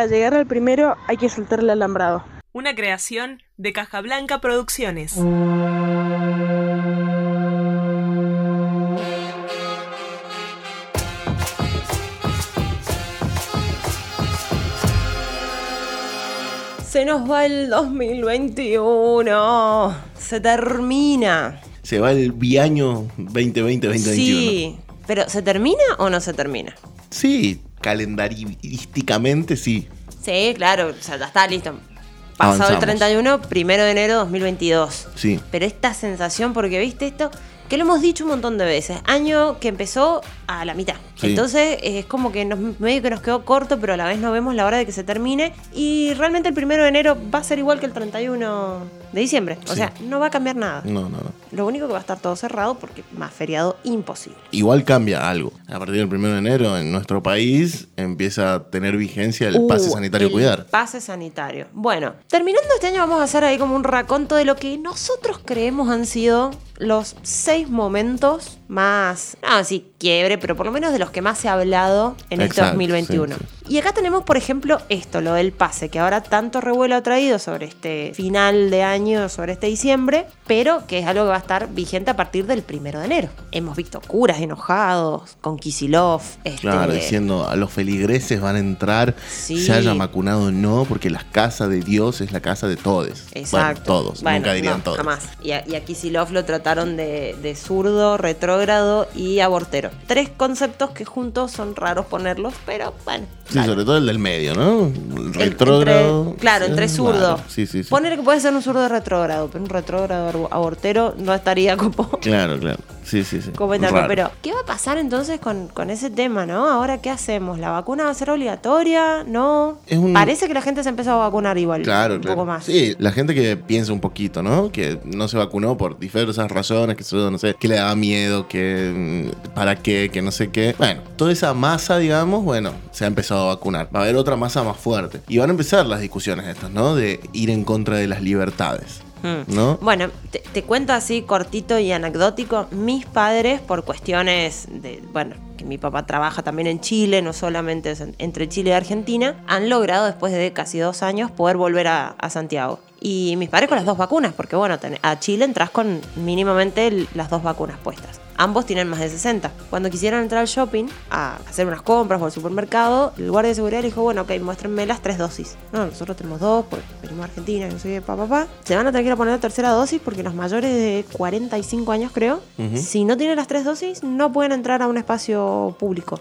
para llegar al primero hay que soltar el alambrado. Una creación de Caja Blanca Producciones. Se nos va el 2021. Se termina. Se va el biaño 2020-2021. Sí, pero ¿se termina o no se termina? Sí, calendarísticamente sí. Sí, claro, o sea, ya está listo. Pasado Avanzamos. el 31, primero de enero 2022. Sí. Pero esta sensación, porque viste esto, que lo hemos dicho un montón de veces, año que empezó a la mitad. Sí. Entonces es como que nos, medio que nos quedó corto, pero a la vez no vemos la hora de que se termine. Y realmente el primero de enero va a ser igual que el 31 de diciembre. O Sí. sea, no va a cambiar nada. No, no, no. Lo único que va a estar todo cerrado porque más feriado imposible. Igual cambia algo. A partir del 1 de enero en nuestro país empieza a tener vigencia el pase Uh, sanitario el cuidar. Pase sanitario. Bueno, terminando este año vamos a hacer ahí como un raconto de lo que nosotros creemos han sido los seis momentos más, no, sí, quiebre, pero por lo menos de los que más se ha hablado en este Exacto, 2021. sí, Y acá tenemos, por ejemplo, esto, lo del pase, que ahora tanto revuelo ha traído sobre este final de año, sobre este diciembre, pero que es algo que va a estar vigente a partir del primero de enero. Hemos visto curas enojados, con Kisilov, este, Claro, diciendo a los feligreses van a entrar, Sí. se haya vacunado o no, porque la casa de Dios es la casa de todos. Exacto. Bueno, todos, Bueno, nunca dirían no, todos. Jamás. Y a, y a Kicillof lo trataron de, de zurdo, retrógrado y abortero. Tres conceptos que juntos son raros ponerlos, pero bueno. Sí, dale. sobre todo el del medio, ¿no? El retrógrado. entre- claro, entre zurdo. raro. Sí, sí, sí. Poner que puede ser un zurdo retrógrado, pero un retrógrado abor- abortero no estaría como. Claro, claro. Sí, sí, sí. como. Pero, ¿qué va a pasar entonces con, con ese tema, no? Ahora, ¿qué hacemos? ¿La vacuna va a ser obligatoria? ¿No? Es un- Parece que la gente se empezó a vacunar igual. Claro, un claro. poco más. Sí, la gente que piensa un poquito, ¿no? Que no se vacunó por diversas razones, que no sé, que le daba miedo, que mm, para qué, que no sé qué. Bueno, toda esa masa, digamos, bueno, se ha empezado a vacunar. Va a haber otra masa más fuerte. Y van a empezar las discusiones estas, ¿no? De ir en contra de las libertades. Mm. ¿No? Bueno, te, te cuento así cortito y anecdótico. Mis padres, por cuestiones de, bueno, que mi papá trabaja también en Chile, no solamente en- entre Chile y Argentina, han logrado después de casi dos años poder volver a, a Santiago. Y mis padres con las dos vacunas, porque bueno, ten- a Chile entras con mínimamente las dos vacunas puestas. Ambos tienen más de 60. Cuando quisieron entrar al shopping a hacer unas compras o al supermercado, el guardia de seguridad le dijo, bueno, ok, muéstrenme las tres dosis. No, nosotros tenemos dos, pues venimos a Argentina, no sé qué, papá, papá. Se van a tener que ir a poner la tercera dosis porque los mayores de 45 años, creo, si no tienen las tres dosis, no pueden entrar a un espacio público.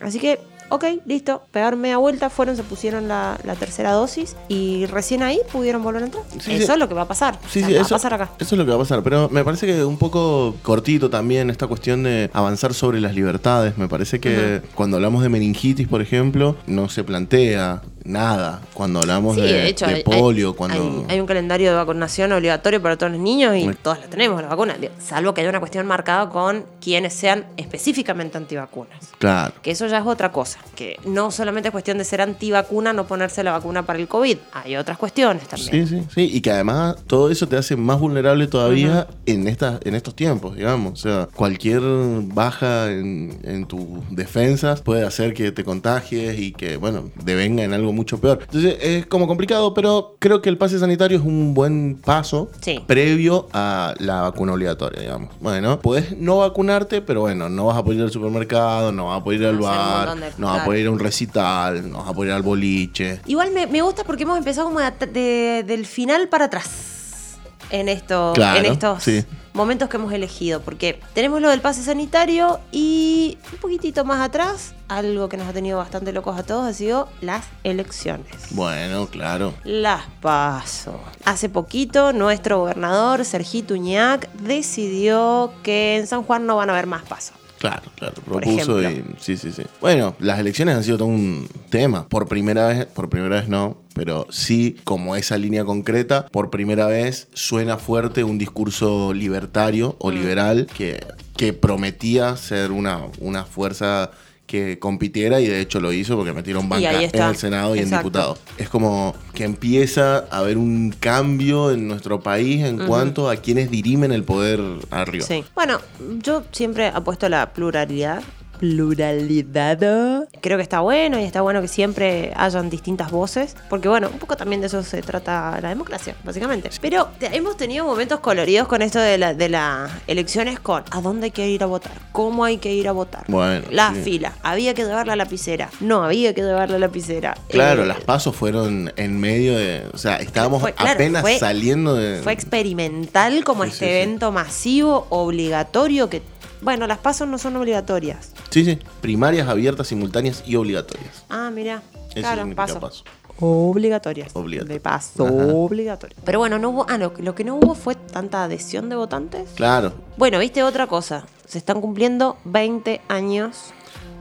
Así que, ok, listo. Pegaron media vuelta, fueron, se pusieron la, la tercera dosis y recién ahí pudieron volver a entrar. Sí, eso sí. es lo que va a pasar. Sí, O sea, va eso, a pasar acá. eso es lo que va a pasar. Pero me parece que un poco cortito también esta cuestión de avanzar sobre las libertades. Me parece que cuando hablamos de meningitis, por ejemplo, no se plantea nada. Cuando hablamos Sí, de, de hecho, de hay, polio, hay- cuando... hay- hay un calendario de vacunación obligatorio para todos los niños y todos la tenemos, la vacuna. Salvo que haya una cuestión marcada con quienes sean específicamente antivacunas. Claro. Que eso ya es otra cosa. Que no solamente es cuestión de ser antivacuna, no ponerse la vacuna para el COVID. Hay otras cuestiones también. Sí, sí, sí. Y que además todo eso te hace más vulnerable todavía en, esta, en estos tiempos, digamos. O sea, cualquier baja en, en tus defensas puede hacer que te contagies y que, bueno, devenga en algo mucho peor. Entonces es como complicado, pero creo que el pase sanitario es un buen paso Sí. previo a la vacuna obligatoria, digamos. Bueno, puedes no vacunarte, pero bueno, no vas a poder ir al supermercado, no vas a poder ir al bar, no vas a poder ir a un recital, no vas a poder ir al boliche. Igual me, me gusta porque hemos empezado como de de- del final para atrás en, esto, Claro, en estos sí. Momentos que hemos elegido. Porque tenemos lo del pase sanitario y un poquitito más atrás, algo que nos ha tenido bastante locos a todos ha sido las elecciones. Bueno, claro. Las paso. Hace poquito nuestro gobernador, Sergito Uñac, decidió que en San Juan no van a haber más pasos. Claro, claro, propuso y sí, sí, sí. Bueno, las elecciones han sido todo un tema. Por primera vez, por primera vez no, pero sí, como esa línea concreta, por primera vez suena fuerte un discurso libertario Mm. o liberal que, que prometía ser una, una fuerza que compitiera y de hecho lo hizo porque metieron banca en el Senado y en diputados. Es como que empieza a haber un cambio en nuestro país en cuanto a quienes dirimen el poder arriba. Sí. Bueno, yo siempre apuesto a la pluralidad pluralidad. Creo que está bueno y está bueno que siempre hayan distintas voces, porque bueno, un poco también de eso se trata la democracia, básicamente. Pero hemos tenido momentos coloridos con esto de las de las elecciones con a dónde hay que ir a votar, cómo hay que ir a votar. Bueno, la sí. fila, había que llevar la lapicera, no había que llevar la lapicera. Claro, Eh, las pasos fueron en medio de. O sea, estábamos Fue- claro, apenas fue- saliendo de. Fue experimental como Sí, este sí, sí. evento masivo, obligatorio, que, bueno, las pasos no son obligatorias. Sí, sí. Primarias abiertas, simultáneas y obligatorias. Ah, mira, Eso claro, paso. paso. Obligatorias. De paso, Ajá. obligatorio. Pero bueno, no hubo, ah, no, lo que no hubo fue tanta adhesión de votantes. Claro. Bueno, viste otra cosa. Se están cumpliendo 20 años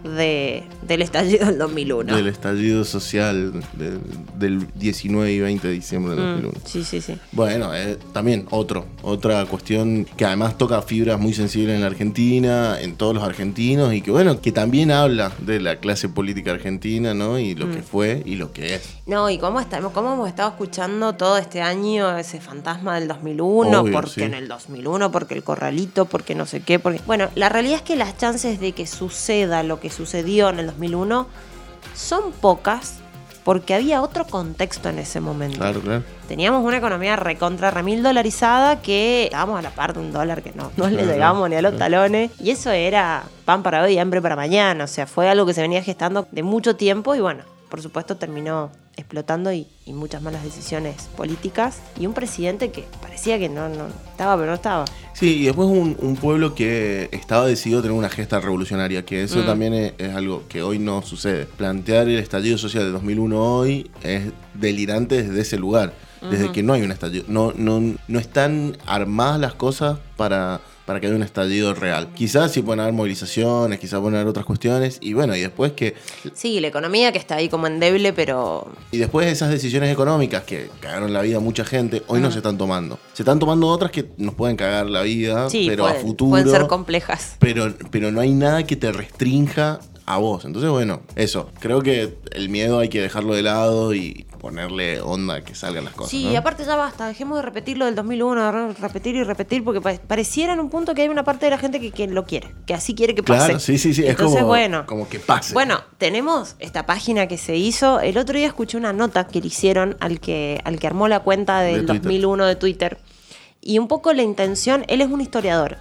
de, del estallido del 2001. Del estallido social de- del 19 y 20 de diciembre del Mm, 2001. sí, sí, sí. Bueno, eh, también otro, otra cuestión que además toca fibras muy sensibles en la Argentina, en todos los argentinos, y que bueno, que también habla de la clase política argentina, ¿no? Y lo Mm. que fue y lo que es. No, y cómo, estamos, cómo hemos estado escuchando todo este año ese fantasma del 2001, Obvio, porque sí. en el 2001, porque el corralito, porque no sé qué, porque... Bueno, la realidad es que las chances de que suceda lo que sucedió en el 2001 son pocas porque había otro contexto en ese momento. Claro, claro. Teníamos una economía recontra remil dolarizada que estábamos a la par de un dólar que no, no le llegamos ni a los talones. Y eso era pan para hoy y hambre para mañana. O sea, fue algo que se venía gestando de mucho tiempo y bueno, por supuesto terminó explotando y, y muchas malas decisiones políticas. Y un presidente que parecía que no, no estaba, pero no estaba. Sí, y después un, un pueblo que estaba decidido a tener una gesta revolucionaria, que eso Mm. también es, es algo que hoy no sucede. Plantear el estallido social de 2001 hoy es delirante desde ese lugar, desde que no hay un estallido. No, no, no están armadas las cosas para, para que haya un estallido real. Quizás sí pueden haber movilizaciones, quizás pueden haber otras cuestiones, y bueno, y después que Sí, la economía que está ahí como endeble, pero y después esas decisiones económicas que cagaron la vida a mucha gente, hoy no se están tomando. Se están tomando otras que nos pueden cagar la vida, sí, pero a futuro. pueden ser complejas. pero, pero no hay nada que te restrinja a vos. Entonces, bueno, eso. Creo que el miedo hay que dejarlo de lado y ponerle onda a que salgan las cosas. Sí, ¿no? y aparte ya basta, dejemos de repetir lo del 2001, de repetir y repetir, porque pa- pareciera en un punto que hay una parte de la gente que, que lo quiere, que así quiere que pase. Claro, sí, sí, sí. Entonces, es como, bueno. como que pase. Bueno, tenemos esta página que se hizo. El otro día escuché una nota que le hicieron al que, al que armó la cuenta del De Twitter. 2001 de Twitter. Y un poco la intención, él es un historiador,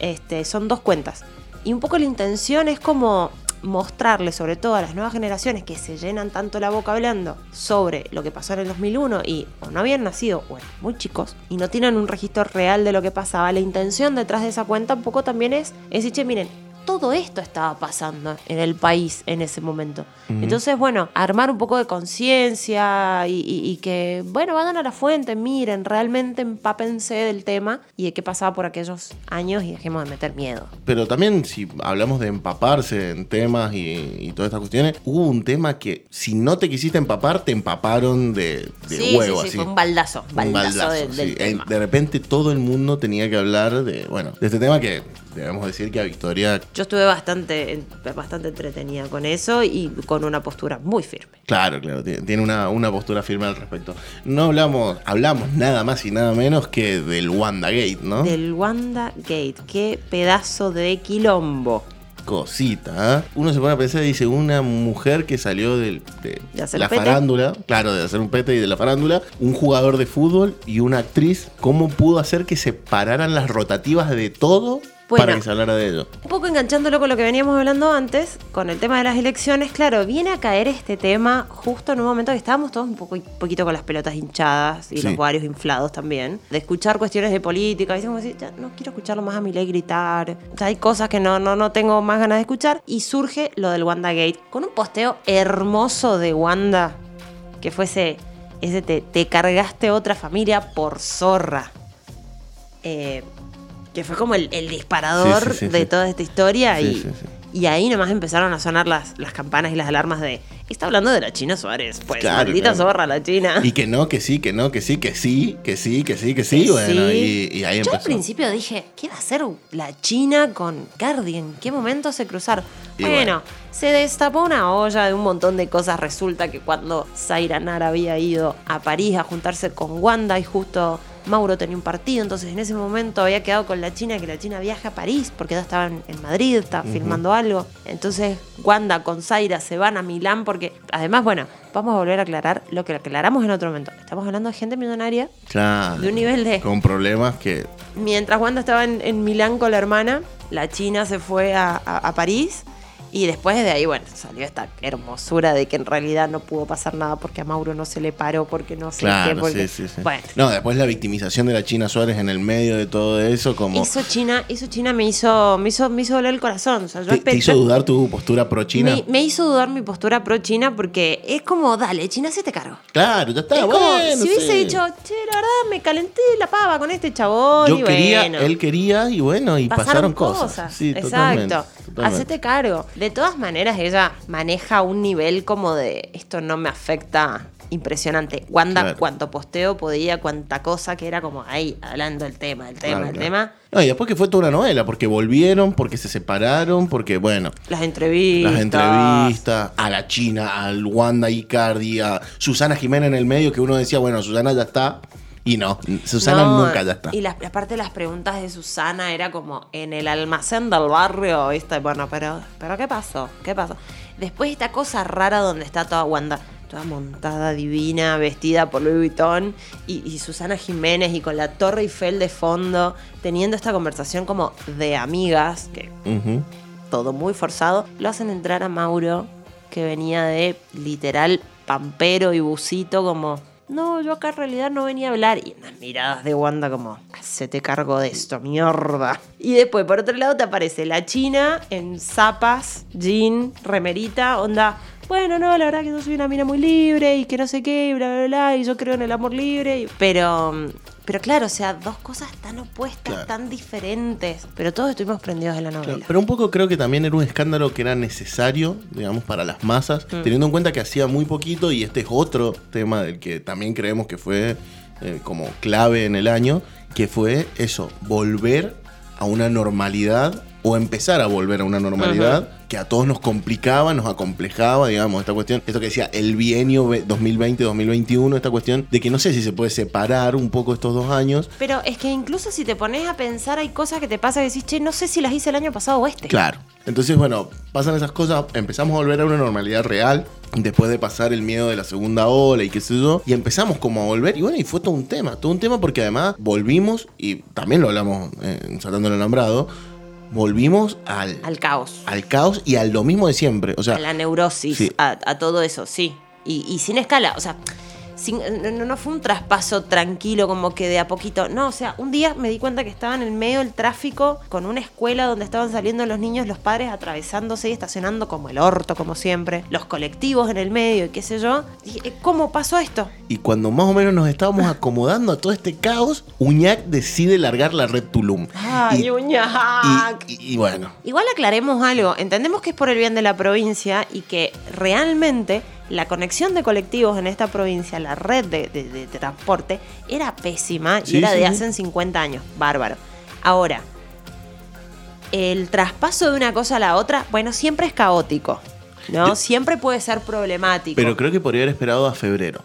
este, son dos cuentas. Y un poco la intención es como mostrarle, sobre todo a las nuevas generaciones que se llenan tanto la boca hablando sobre lo que pasó en el 2001 y o no habían nacido o muy chicos y no tienen un registro real de lo que pasaba. La intención detrás de esa cuenta un poco también es, es decir, che, miren, todo esto estaba pasando en el país en ese momento. Entonces, bueno, armar un poco de conciencia y, y- y que, bueno, vayan a la fuente, miren, realmente empápense del tema y de qué pasaba por aquellos años y dejemos de meter miedo. Pero también, si hablamos de empaparse en temas y, y todas estas cuestiones, hubo un tema que si no te quisiste empapar, te empaparon de, de sí, huevo. sí, sí, así. fue un baldazo, Un baldazo, del tema. Eh, De repente todo el mundo tenía que hablar de, bueno, de este tema que debemos decir que a Victoria, Yo estuve bastante, bastante entretenida con eso y con una postura muy firme. claro, claro, tiene, una, una postura firme al respecto. No hablamos, hablamos nada más y nada menos que del WandaGate, ¿no? Del Wanda Gate, qué pedazo de quilombo. Cosita, ¿eh? Uno se pone a pensar y dice, una mujer que salió del- de, la pete. farándula, claro, de hacer un pete y de la farándula, un jugador de fútbol y una actriz, ¿cómo pudo hacer que se pararan las rotativas de todo Bueno. para que se hablara de ello? Un poco enganchándolo con lo que veníamos hablando antes, con el tema de las elecciones, claro, viene a caer este tema justo en un momento que estábamos todos un poco, poquito con las pelotas hinchadas y Sí. los ovarios inflados también, de escuchar cuestiones de política, y como decir, ya no quiero escucharlo más a Milei gritar, ya hay cosas que no, no, no tengo más ganas de escuchar, y surge lo del WandaGate, con un posteo hermoso de Wanda, que fuese ese te, te cargaste otra familia por zorra. Eh, que fue como el, el disparador Sí, sí, sí, de toda esta historia y, y ahí nomás empezaron a sonar las, las campanas y las alarmas de está hablando de la China Suárez, pues Claro, maldita claro. zorra la China. Y que no, que sí, que no, que sí, que sí, que sí, que sí, que sí, Que bueno, sí. Y, y ahí Yo al principio dije, ¿qué va a hacer la China con Cardi? ¿En qué momento se cruzaron? Y bueno, bueno. se destapó una olla de un montón de cosas. Resulta que cuando Zaira Nara había ido a París a juntarse con Wanda y justo Mauro tenía un partido, entonces en ese momento había quedado con la China, que la China viaja a París, porque ya estaba en, Madrid, estaba filmando algo. Entonces Wanda con Zaira se van a Milán, porque además, bueno, vamos a volver a aclarar lo que aclaramos en otro momento. Estamos hablando de gente millonaria, Claro. de un nivel de... Con problemas que. Mientras Wanda estaba en, en Milán con la hermana, la China se fue a, a- a París y después de ahí, bueno, salió esta hermosura de que en realidad no pudo pasar nada porque a Mauro no se le paró, porque no sé qué, Claro, porque... sí, sí, sí. Bueno, No, después la victimización de la China Suárez en el medio de todo eso, como. eso China, eso China me hizo, me hizo, me hizo doler el corazón. O sea, yo ¿Te, hizo dudar tu postura pro China? Me, me hizo dudar mi postura pro China porque es como, dale, China se te cargo. Claro, ya está, es como bueno. si hubiese sí. dicho, che, la verdad me calenté la pava con este chabón Yo y quería, bueno. él quería y bueno, y pasaron, cosas. Sí, totalmente, Exacto. totalmente. Hacete cargo. De todas maneras, ella maneja un nivel como de esto no me afecta impresionante. Wanda, Claro. cuánto posteo podía, cuánta cosa que era como ahí, hablando del tema, el tema, Claro, el claro. tema. No, y después que fue toda una novela, porque volvieron, porque se separaron, porque, bueno, Las entrevistas. las entrevistas, a la China, al Wanda Icardi, a Susana Jiménez en el medio, que uno decía, bueno, Susana ya está, y no, Susana No, nunca ya está. Y la, aparte las preguntas de Susana era como en el almacén del barrio, ¿viste? Bueno, pero, pero ¿qué pasó? ¿Qué pasó? Después esta cosa rara donde está toda Wanda, toda montada, divina, vestida por Louis Vuitton, y, y Susana Jiménez y con la Torre Eiffel de fondo, teniendo esta conversación como de amigas, que todo muy forzado, lo hacen entrar a Mauro, que venía de literal pampero y busito, como, no, yo acá en realidad no venía a hablar. Y unas miradas de Wanda como, se te cargo de esto, mierda. Y después, por otro lado, te aparece la China en zapas, jean, remerita, onda. Bueno, no, la verdad que yo soy una mina muy libre y que no sé qué, y bla, bla, bla, y yo creo en el amor libre. Pero, pero claro, o sea, dos cosas tan opuestas, Claro. tan diferentes. Pero todos estuvimos prendidos de la novela. Claro, pero un poco creo que también era un escándalo que era necesario, digamos, para las masas, Mm. teniendo en cuenta que hacía muy poquito y este es otro tema del que también creemos que fue eh, como clave en el año, que fue eso, volver a una normalidad o empezar a volver a una normalidad que a todos nos complicaba, nos acomplejaba, digamos, esta cuestión, esto que decía el bienio ve- 2020-2021, esta cuestión de que no sé si se puede separar un poco estos dos años. Pero es que incluso si te pones a pensar, hay cosas que te pasa que decís, che, no sé si las hice el año pasado o este. Claro. Entonces, bueno, pasan esas cosas, empezamos a volver a una normalidad real después de pasar el miedo de la segunda ola y qué sé yo, y empezamos como a volver, y bueno, y fue todo un tema, todo un tema porque además volvimos, y también lo hablamos eh, en Saltando el Alambrado, volvimos al, Al caos, al caos y al lo mismo de siempre, o sea, a la neurosis, sí. a, a todo eso, sí. Y, y sin escala, o sea, sin- no, no fue un traspaso tranquilo como que de a poquito. No, o sea, un día me di cuenta que estaba en el medio del tráfico con una escuela donde estaban saliendo los niños, los padres atravesándose y estacionando como el orto, como siempre. Los colectivos en el medio y qué sé yo. Dije, eh, ¿cómo pasó esto? y cuando más o menos nos estábamos acomodando a todo este caos, Uñac decide largar la red Tulum. Ay, y, Uñac. y- y- y bueno, Igual aclaremos algo, entendemos que es por el bien de la provincia y que realmente la conexión de colectivos en esta provincia, la red de, de- de transporte, era pésima y era sí, de sí. hace 50 años, bárbaro. Ahora, el traspaso de una cosa a la otra, bueno, siempre es caótico, ¿no? Yo- siempre puede ser problemático. pero creo que podría haber esperado a febrero.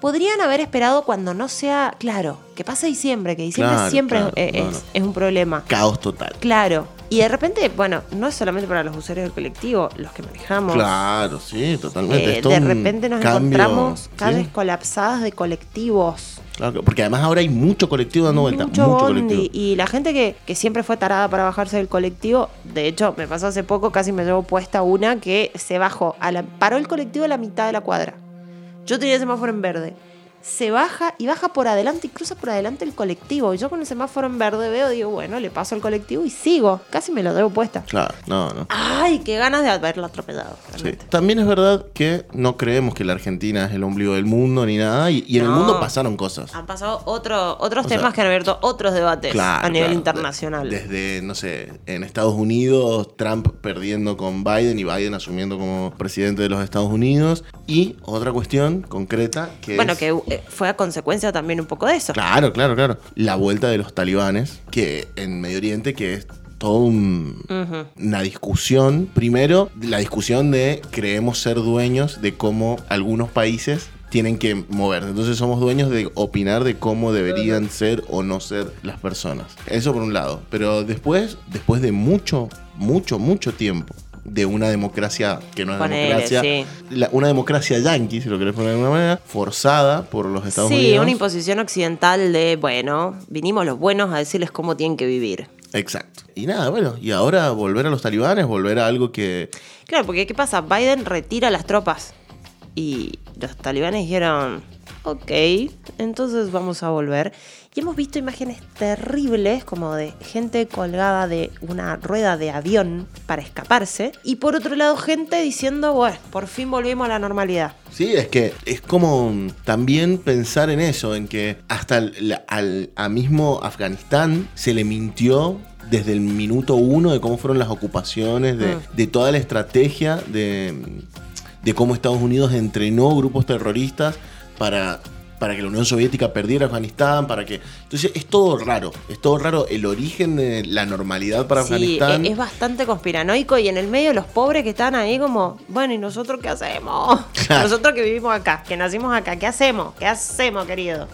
Podrían haber esperado cuando no sea, claro, que pase diciembre, que diciembre Claro, siempre claro, es, no, es- no. es un problema. Caos total. Claro. Y de repente, bueno, no es solamente para los usuarios del colectivo, los que manejamos. Claro, sí, totalmente. Eh, de repente nos cambio, encontramos ¿sí? calles colapsadas de colectivos. Claro, porque además ahora hay mucho colectivo dando vueltas. mucho, Mucho, bondi. colectivo. Y la gente que, que siempre fue tarada para bajarse del colectivo, de hecho, me pasó hace poco, casi me llevo puesta una que se bajó, a la, paró el colectivo a la mitad de la cuadra. Yo tenía el semáforo en verde. Se baja y baja por adelante y cruza por adelante el colectivo. Y yo con el semáforo en verde veo, digo, bueno, le paso al colectivo y sigo. Casi me lo llevo puesta. Claro, no, no. Ay, qué ganas de haberlo atropellado. Sí. También es verdad que no creemos que la Argentina es el ombligo del mundo ni nada. Y, y en el mundo pasaron cosas. Han pasado otro, otros O sea, temas que han abierto otros debates Claro, a nivel claro. internacional. Desde, no sé, en Estados Unidos, Trump perdiendo con Biden y Biden asumiendo como presidente de los Estados Unidos. Y otra cuestión concreta que bueno, es- que eh, fue a consecuencia también un poco de eso. Claro, claro, claro. La vuelta de los talibanes, que en Medio Oriente, que es un- Ujú. una discusión. Primero, la discusión de creemos ser dueños de cómo algunos países tienen que moverse. Entonces somos dueños de opinar de cómo deberían ser o no ser las personas. Eso por un lado. Pero después, después de mucho, mucho, mucho tiempo de una democracia que no es Ponele, democracia, sí. la- una democracia yanqui, si lo querés poner de alguna manera, forzada por los Estados sí, Unidos. una imposición occidental de, bueno, vinimos los buenos a decirles cómo tienen que vivir. Exacto. Y nada, bueno, y ahora volver a los talibanes, volver a algo que... Claro, porque ¿qué pasa? Biden retira las tropas y los talibanes dijeron, ok, entonces vamos a volver. Y hemos visto imágenes terribles como de gente colgada de una rueda de avión para escaparse. Y por otro lado gente diciendo, bueno, por fin volvimos a la normalidad. Sí, es que es como también pensar en eso, en que hasta el- al, a mismo Afganistán se le mintió desde el minuto uno de cómo fueron las ocupaciones, de, Mm. de toda la estrategia de, de cómo Estados Unidos entrenó grupos terroristas para, para que la Unión Soviética perdiera Afganistán, para que... Entonces es todo raro, es todo raro el origen de la normalidad para Sí, Afganistán. e- es bastante conspiranoico y en el medio los pobres que están ahí como, bueno, ¿y nosotros qué hacemos? Nosotros que vivimos acá, que nacimos acá, ¿qué hacemos? ¿Qué hacemos, querido?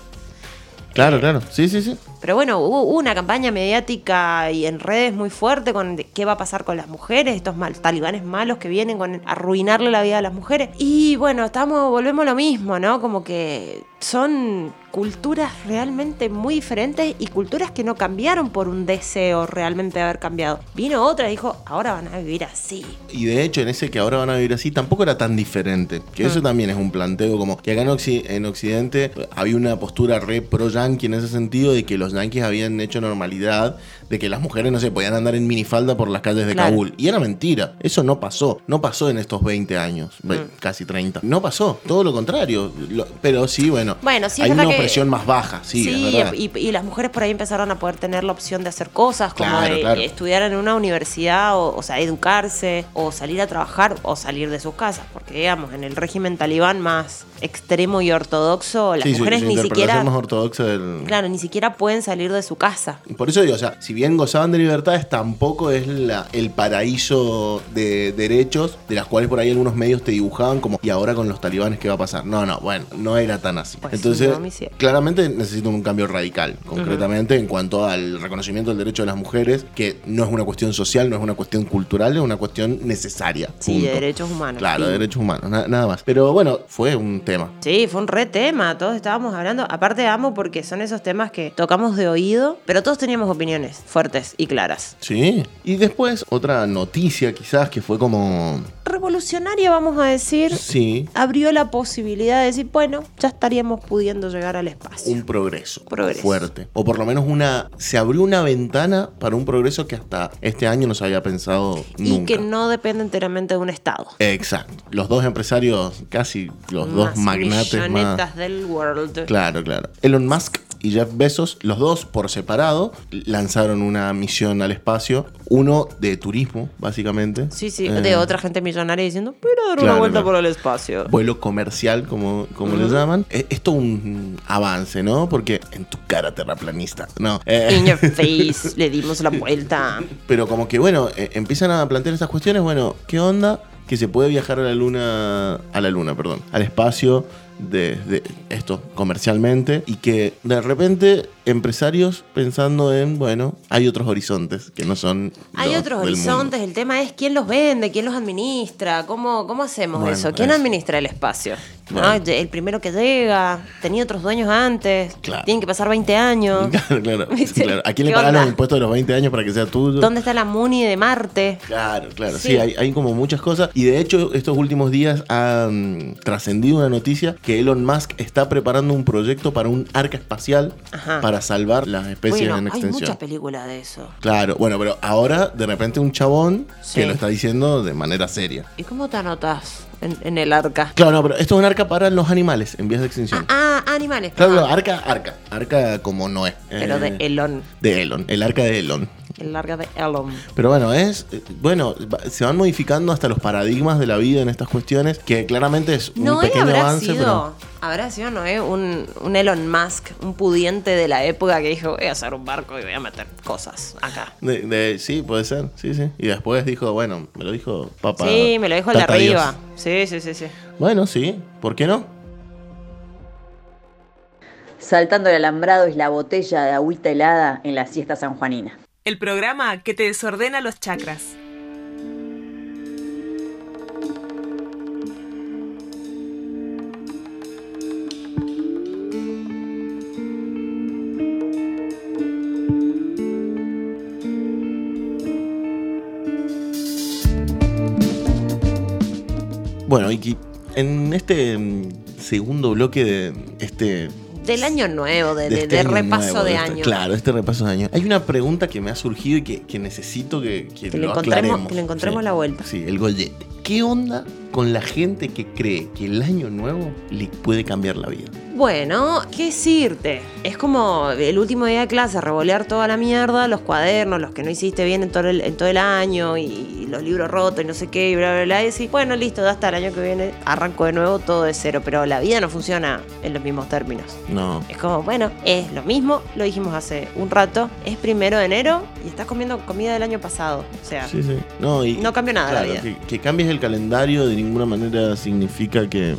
Claro, claro, sí, sí, sí. Pero bueno, hubo una campaña mediática y en redes muy fuerte con qué va a pasar con las mujeres, estos mal, talibanes malos que vienen con arruinarle la vida a las mujeres. Y bueno, estamos, volvemos a lo mismo, ¿no? Como que son culturas realmente muy diferentes y culturas que no cambiaron por un deseo realmente de haber cambiado. Vino otra y dijo, ahora van a vivir así. Y de hecho, en ese que ahora van a vivir así, tampoco era tan diferente. Que Mm. eso también es un planteo como que acá en, Occi- en Occidente había una postura re pro-yankee en ese sentido de que los yankees habían hecho normalidad, de que las mujeres no se podían andar en minifalda por las calles de Claro. Kabul. Y era mentira. Eso no pasó. No pasó en estos 20 años, Mm. casi 30. No pasó. Todo lo contrario. Lo- pero sí, bueno. Bueno, sí, hay una que- opresión más baja. Sí, es y, y las mujeres por ahí empezaron a poder tener la opción de hacer cosas, como Claro, de claro. estudiar en una universidad, o, o sea, educarse, o salir a trabajar, o salir de sus casas. Porque, digamos, en el régimen talibán más extremo y ortodoxo, las Sí, mujeres ni siquiera, más ortodoxa del, claro, ni siquiera pueden salir de su casa. Por eso digo, o sea, si bien gozaban de libertades, tampoco es la, el paraíso de derechos de las cuales por ahí algunos medios te dibujaban como, y ahora con los talibanes, ¿qué va a pasar? No, no, bueno, no era tan así. Pues Entonces, no, claramente necesitan un cambio radical, concretamente, en cuanto al reconocimiento del derecho de las mujeres, que no es una cuestión social, no es una cuestión cultural, es una cuestión necesaria. Sí, de derechos humanos. Claro, de derechos humanos, na- nada más. Pero bueno, fue un tema. Sí, fue un re tema, todos estábamos hablando. Aparte amo porque son esos temas que tocamos de oído, pero todos teníamos opiniones fuertes y claras. Sí. Y después, otra noticia quizás que fue como... Revolucionaria, vamos a decir, Sí, abrió la posibilidad de decir, bueno, ya estaríamos pudiendo llegar al espacio. un progreso, Progreso. fuerte. O por lo menos una. Se abrió una ventana para un progreso que hasta este año no se había pensado y nunca. que no depende enteramente de un Estado. Exacto. Los dos empresarios, casi los dos Más magnates más. del world. Claro, claro. Elon Musk y Jeff Bezos, los dos por separado, lanzaron una misión al espacio. Uno de turismo, básicamente. Sí, sí, Eh, de otra gente millonaria diciendo, pero dar una Claro, vuelta por el espacio. vuelo comercial, como, como le llaman. Eh, Esto un avance, ¿no? Porque en tu cara terraplanista, no. Eh, In your face, le dimos la vuelta. pero como que, bueno, eh, empiezan a plantear estas cuestiones, bueno, ¿qué onda? Que se puede viajar a la luna, a la luna, perdón, al espacio de, esto comercialmente y que de repente empresarios pensando en, bueno, hay otros horizontes que no son... Hay los otros del mundo. horizontes, el tema es quién los vende, quién los administra, cómo, cómo hacemos Bueno, eso, quién eso. administra el espacio. El primero que llega, tenía otros dueños antes, Claro. tienen que pasar 20 años. Claro, claro. ¿A quién le ¿Qué pagan los impuestos de los 20 años para que sea tuyo? ¿Dónde está la Muni de Marte? Claro, claro, sí, Sí. hay, hay como muchas cosas. Y de hecho, estos últimos días ha mm, trascendido una noticia que Elon Musk está preparando un proyecto para un arca espacial Ajá. para salvar las especies Bueno, en hay extensión. muchas películas de eso. Claro, bueno, pero ahora de repente un chabón Sí. que lo está diciendo de manera seria. ¿Y cómo te anotas en, en el arca? Claro, no, pero esto es un arca para los animales en vías de extinción. Ah, ah, animales. Claro, Ah, arca, arca. Arca como Noé. Pero Eh, de Elon. De Elon, el arca de Elon. El arca de Elon. Pero bueno, es. Bueno, se van modificando hasta los paradigmas de la vida en estas cuestiones, que claramente es un Noé pequeño avance, sido, pero. Habrá sido Noé un, un Elon Musk, un pudiente de la época que dijo, voy a hacer un barco y voy a meter cosas acá. de- de- sí, puede ser, sí, sí. Y después dijo, bueno, me lo dijo papá. sí, me lo dijo el de Dios. arriba. Sí, sí, sí, sí. Bueno, sí, ¿por qué no? saltando el alambrado es la botella de agüita helada en la siesta sanjuanina. El programa que te desordena los chakras. Bueno, y en este mm, segundo bloque de este del año nuevo, de, este de repaso nuevo, de este- año. Claro, este repaso de año. Hay una pregunta que me ha surgido y que, que necesito que, que Que le encontremos- aclaremos. que le encontremos Sí. la vuelta. Sí, el gollete. ¿Qué onda con la gente que cree que el año nuevo le puede cambiar la vida? Bueno, ¿qué decirte? Es como el último día de clase, revolear toda la mierda, los cuadernos, los que no hiciste bien en todo el, en todo el año y los libros rotos y no sé qué, y bla, bla, bla. Y decís, bueno, listo, ya hasta el año que viene arranco de nuevo todo de cero. Pero la vida no funciona en los mismos términos. No. Es como, bueno, es lo mismo, lo dijimos hace un rato, es primero de enero y estás comiendo comida del año pasado. O sea, Sí, sí. No, y, no cambió nada la claro, vida. que, que cambies el calendario de ninguna manera significa que.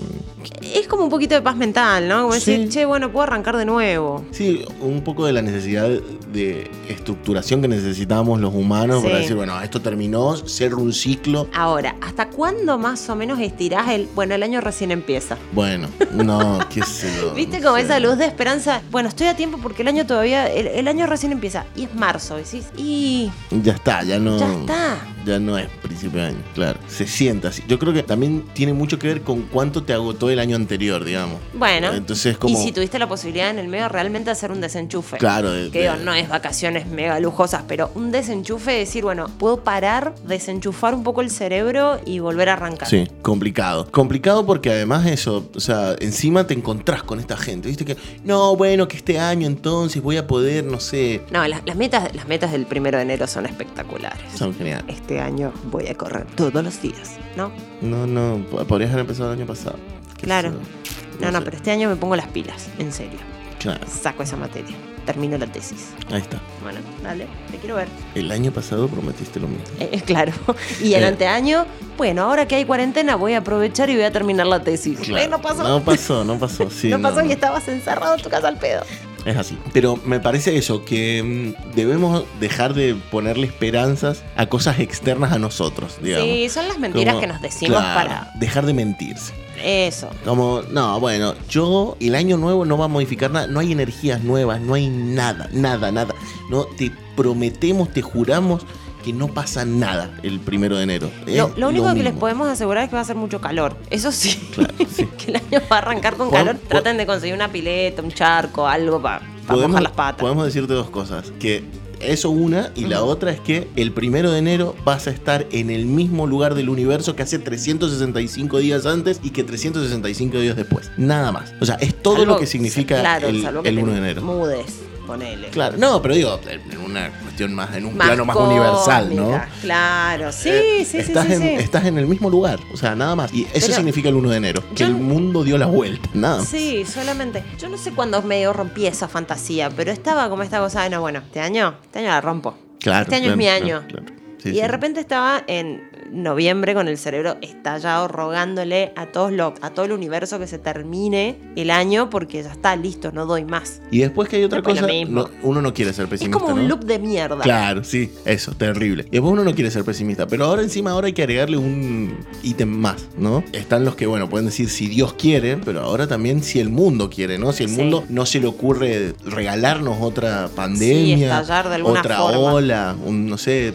Es como un poquito de paz mental, ¿no? Como decir, che, bueno, puedo arrancar de nuevo. Sí, un poco de la necesidad de estructuración que necesitamos los humanos Sí. para decir, bueno, esto terminó, cierro un ciclo. Ahora, ¿hasta cuándo más o menos estirás el, bueno, el año recién empieza? Bueno, no, qué sé yo. ¿Viste no como sé. esa luz de esperanza? Bueno, estoy a tiempo porque el año todavía, el, el año recién empieza y es marzo, decís, y Ya está, ya no. ya está. Ya no es principio de año, claro. Se sienta así. Yo creo que también tiene mucho que ver con cuánto te agotó el año anterior, digamos. Bueno, Entonces, como. y si tuviste la posibilidad en el medio realmente de hacer un desenchufe. Claro, de- Que digo, de- no es vacaciones mega lujosas, pero un desenchufe, decir, bueno, puedo parar, desenchufar un poco el cerebro y volver a arrancar. Sí, complicado. Complicado porque además eso, o sea, encima te encontrás con esta gente, viste que, no, bueno, que este año entonces voy a poder, no sé, No, las, las metas, las metas del primero de enero son espectaculares. son geniales. Este año voy a correr todos los días, ¿no? No, no, po- podrías haber empezado el año pasado. Claro. No, no, sé. pero este año me pongo las pilas, en serio. Claro, Saco esa materia. Termino la tesis. ahí está. Bueno, dale, te quiero ver. El año pasado prometiste lo mismo. Eh, eh, claro. Y el Eh. anteaño, bueno, ahora que hay cuarentena voy a aprovechar y voy a terminar la tesis. Claro. Eh, no pasó. No pasó, no pasó, sí. no pasó no, y no. estabas encerrado en tu casa al pedo. Es así. Pero me parece eso, que mm, debemos dejar de ponerle esperanzas a cosas externas a nosotros, digamos. Sí, son las mentiras Como- que nos decimos claro, para Dejar de mentirse. eso. Como, no, bueno, yo, el año nuevo no va a modificar nada, no hay energías nuevas, no hay nada, nada, nada. No, te prometemos, te juramos que no pasa nada el primero de enero. Lo, lo único que les podemos asegurar es que va a hacer mucho calor. Eso sí. Claro, sí. que el año va a arrancar con calor. Traten de conseguir una pileta, un charco, algo para podemos, mojar las patas. podemos decirte dos cosas. Que eso una y la otra es que el primero de enero vas a estar en el mismo lugar del universo que hace 365 días antes y que 365 días después. Nada más. O sea, es todo Salvo- lo que significa claro, el, el te 1 de enero. Mudes, ponele. Claro, no, pero digo, en una cuestión más, en un Más plano más universal, ¿no? Claro, sí, Eh, sí, sí, estás, sí, en, sí. estás en el mismo lugar, o sea, nada más. Y eso Pero- significa el 1 de enero, que Yo- el mundo dio la vuelta, nada más. Sí, solamente. Yo no sé cuándo medio rompí esa fantasía, pero estaba como esta cosa de, no, bueno, este año, este año la rompo. Claro, este año claro, es mi claro, año. claro. Sí, y sí. de repente estaba en noviembre con el cerebro estallado, rogándole a, todos lo- a todo el universo que se termine el año porque ya está listo, no doy más. Y después que hay otra Después cosa, no- uno no quiere ser Es pesimista, como un ¿no? loop de mierda. Claro, sí, eso, terrible. Y después uno no quiere ser pesimista, pero ahora encima ahora hay que agregarle un ítem más, ¿no? Están los que, bueno, pueden decir si Dios quiere, pero ahora también si el mundo quiere, ¿no? Si el Sí. mundo no se le ocurre regalarnos otra pandemia, estallar de alguna otra forma. ola, un, no sé,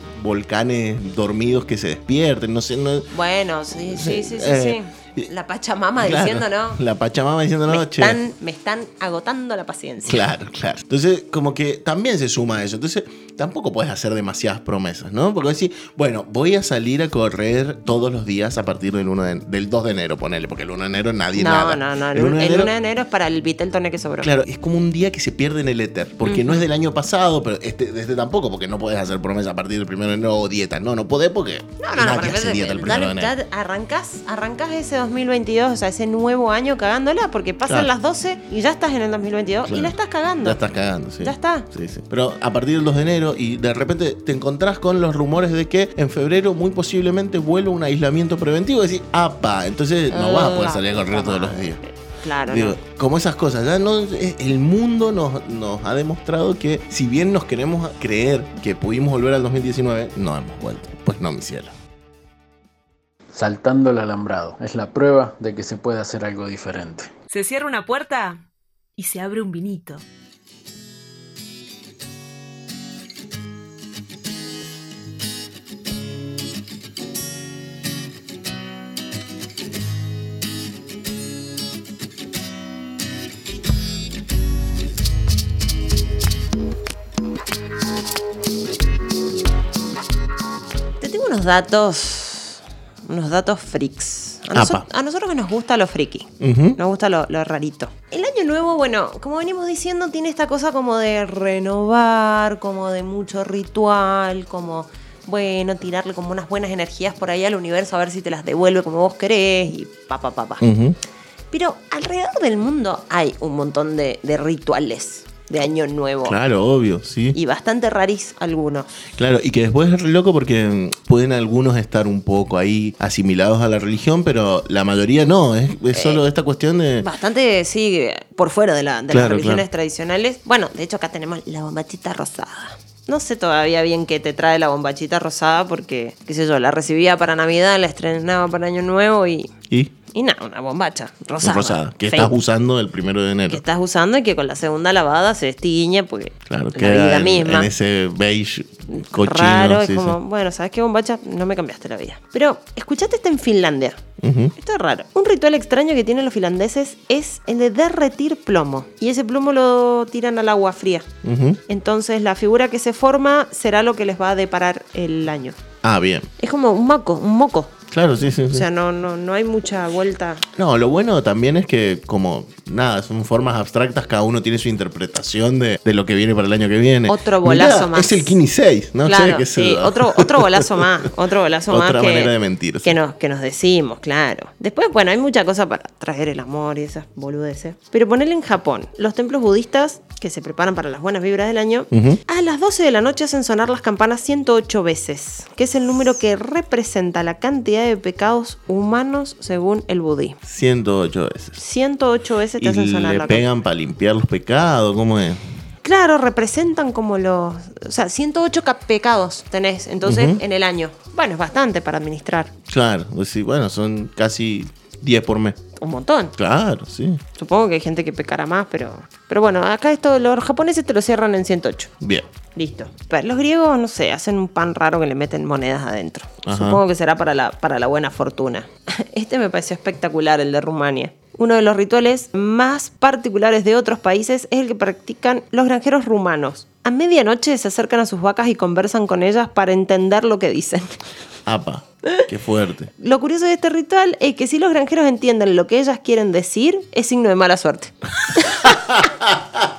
volcanes dormidos que se despierten, no sé, no, Bueno, sí, sí, sí, sí, Eh, sí. La Pachamama Claro, diciendo, ¿no? La Pachamama diciendo, no, me, che. están, me están agotando la paciencia. Claro, claro. Entonces, como que también se suma a eso. Entonces, tampoco puedes hacer demasiadas promesas, ¿no? Porque decir, bueno, voy a salir a correr todos los días a partir del, 1 de- del 2 de enero, ponele, porque el 1 de enero nadie No, nada. no, no. El, El 1 de el enero, 1 de enero es para el Viteltoné que sobró. Claro, es como un día que se pierde en el éter, porque no es del año pasado, pero este, este tampoco, porque no puedes hacer promesas a partir del 1 de enero o dieta. No, no podés porque No, no, no, nadie porque hace dieta el 1 dale- de enero. arrancás, arrancás ese 2022, o sea, ese nuevo año cagándola, porque pasan Claro. las 12 y ya estás en el 2022 y la estás cagando. Ya estás cagando, sí. Ya está. Sí, sí. Pero a partir del 2 de enero y de repente te encontrás con los rumores de que en febrero muy posiblemente vuelva un aislamiento preventivo y decís, apa, entonces no vas a poder La salir a correr todos los madre. días. Claro, Digo, no. como esas cosas. Ya no, eh, el mundo nos, nos ha demostrado que si bien nos queremos creer que pudimos volver al 2019, no hemos vuelto. Pues no, mi cielo. Saltando el alambrado. Es la prueba de que se puede hacer algo diferente. Se cierra una puerta y se abre un vinito. Te tengo unos datos, unos datos freaks. A, noso- Apa. a nosotros que nos gusta lo friki, nos gusta lo, lo rarito. El año nuevo, bueno, como venimos diciendo, tiene esta cosa como de renovar, como de mucho ritual, como, bueno, tirarle como unas buenas energías por ahí al universo a ver si te las devuelve como vos querés y pa, pa, pa. Pero alrededor del mundo hay un montón de, de rituales de año nuevo. Claro, obvio, sí. Y bastante raris algunos. Claro, y que después es re loco porque pueden algunos estar un poco ahí asimilados a la religión, pero la mayoría no. Es, es solo esta cuestión de. Bastante, sí, por fuera de, la- de Claro, las religiones claro. tradicionales. Bueno, de hecho acá tenemos la bombachita rosada. No sé todavía bien qué te trae la bombachita rosada porque, qué sé yo, la recibía para Navidad, la estrenaba para Año Nuevo y, Y. y nada, una bombacha rosada. Rosada, que Fake. estás usando el primero de enero. Que estás usando y que con la segunda lavada se destiñe porque Claro, la vida en, misma. en ese beige cochino. Raro, es sí, como, sí. bueno, ¿sabes qué, bombacha? No me cambiaste la vida. Pero, escuchate está en Finlandia. Ujú. Esto es raro. Un ritual extraño que tienen los finlandeses es el de derretir plomo. Y ese plomo lo tiran al agua fría. Ujú. Entonces la figura que se forma será lo que les va a deparar el año. Ah, bien. Es como un moco, un moco. Claro, sí, sí. O sea, no, no, no hay mucha vuelta. No, lo bueno también es que, como nada, son formas abstractas, cada uno tiene su interpretación de, de lo que viene para el año que viene. Otro bolazo Mirá, más. Es el Kini 6, ¿no? claro, sé sí, otro, otro golazo más, otro golazo más Otra que, manera de mentir, que, nos, que nos decimos, claro. Después, bueno, hay mucha cosa para traer el amor y esas boludeces. Pero ponerle en Japón, los templos budistas que se preparan para las buenas vibras del año, a las 12 de la noche hacen sonar las campanas 108 veces, que es el número que representa la cantidad de pecados humanos según el budismo. 108 veces. 108 veces te Y hacen sonar le la pegan para limpiar los pecados, ¿cómo es? Claro, representan como los. O sea, 108 ca- pecados tenés, entonces, Ujú. en el año. Bueno, es bastante para administrar. Claro, pues sí, bueno, son casi 10 por mes. Un montón. Claro, sí. Supongo que hay gente que pecará más, pero. Pero bueno, acá esto, los japoneses te lo cierran en 108. Bien. Listo. Pero los griegos, no sé, hacen un pan raro que le meten monedas adentro. Ajá. Supongo que será para la, para la buena fortuna. Este me pareció espectacular, el de Rumania. Uno de los rituales más particulares de otros países es el que practican los granjeros rumanos. A medianoche se acercan a sus vacas y conversan con ellas para entender lo que dicen. Apa, qué fuerte. Lo curioso de este ritual es que si los granjeros entienden lo que ellas quieren decir, es signo de mala suerte.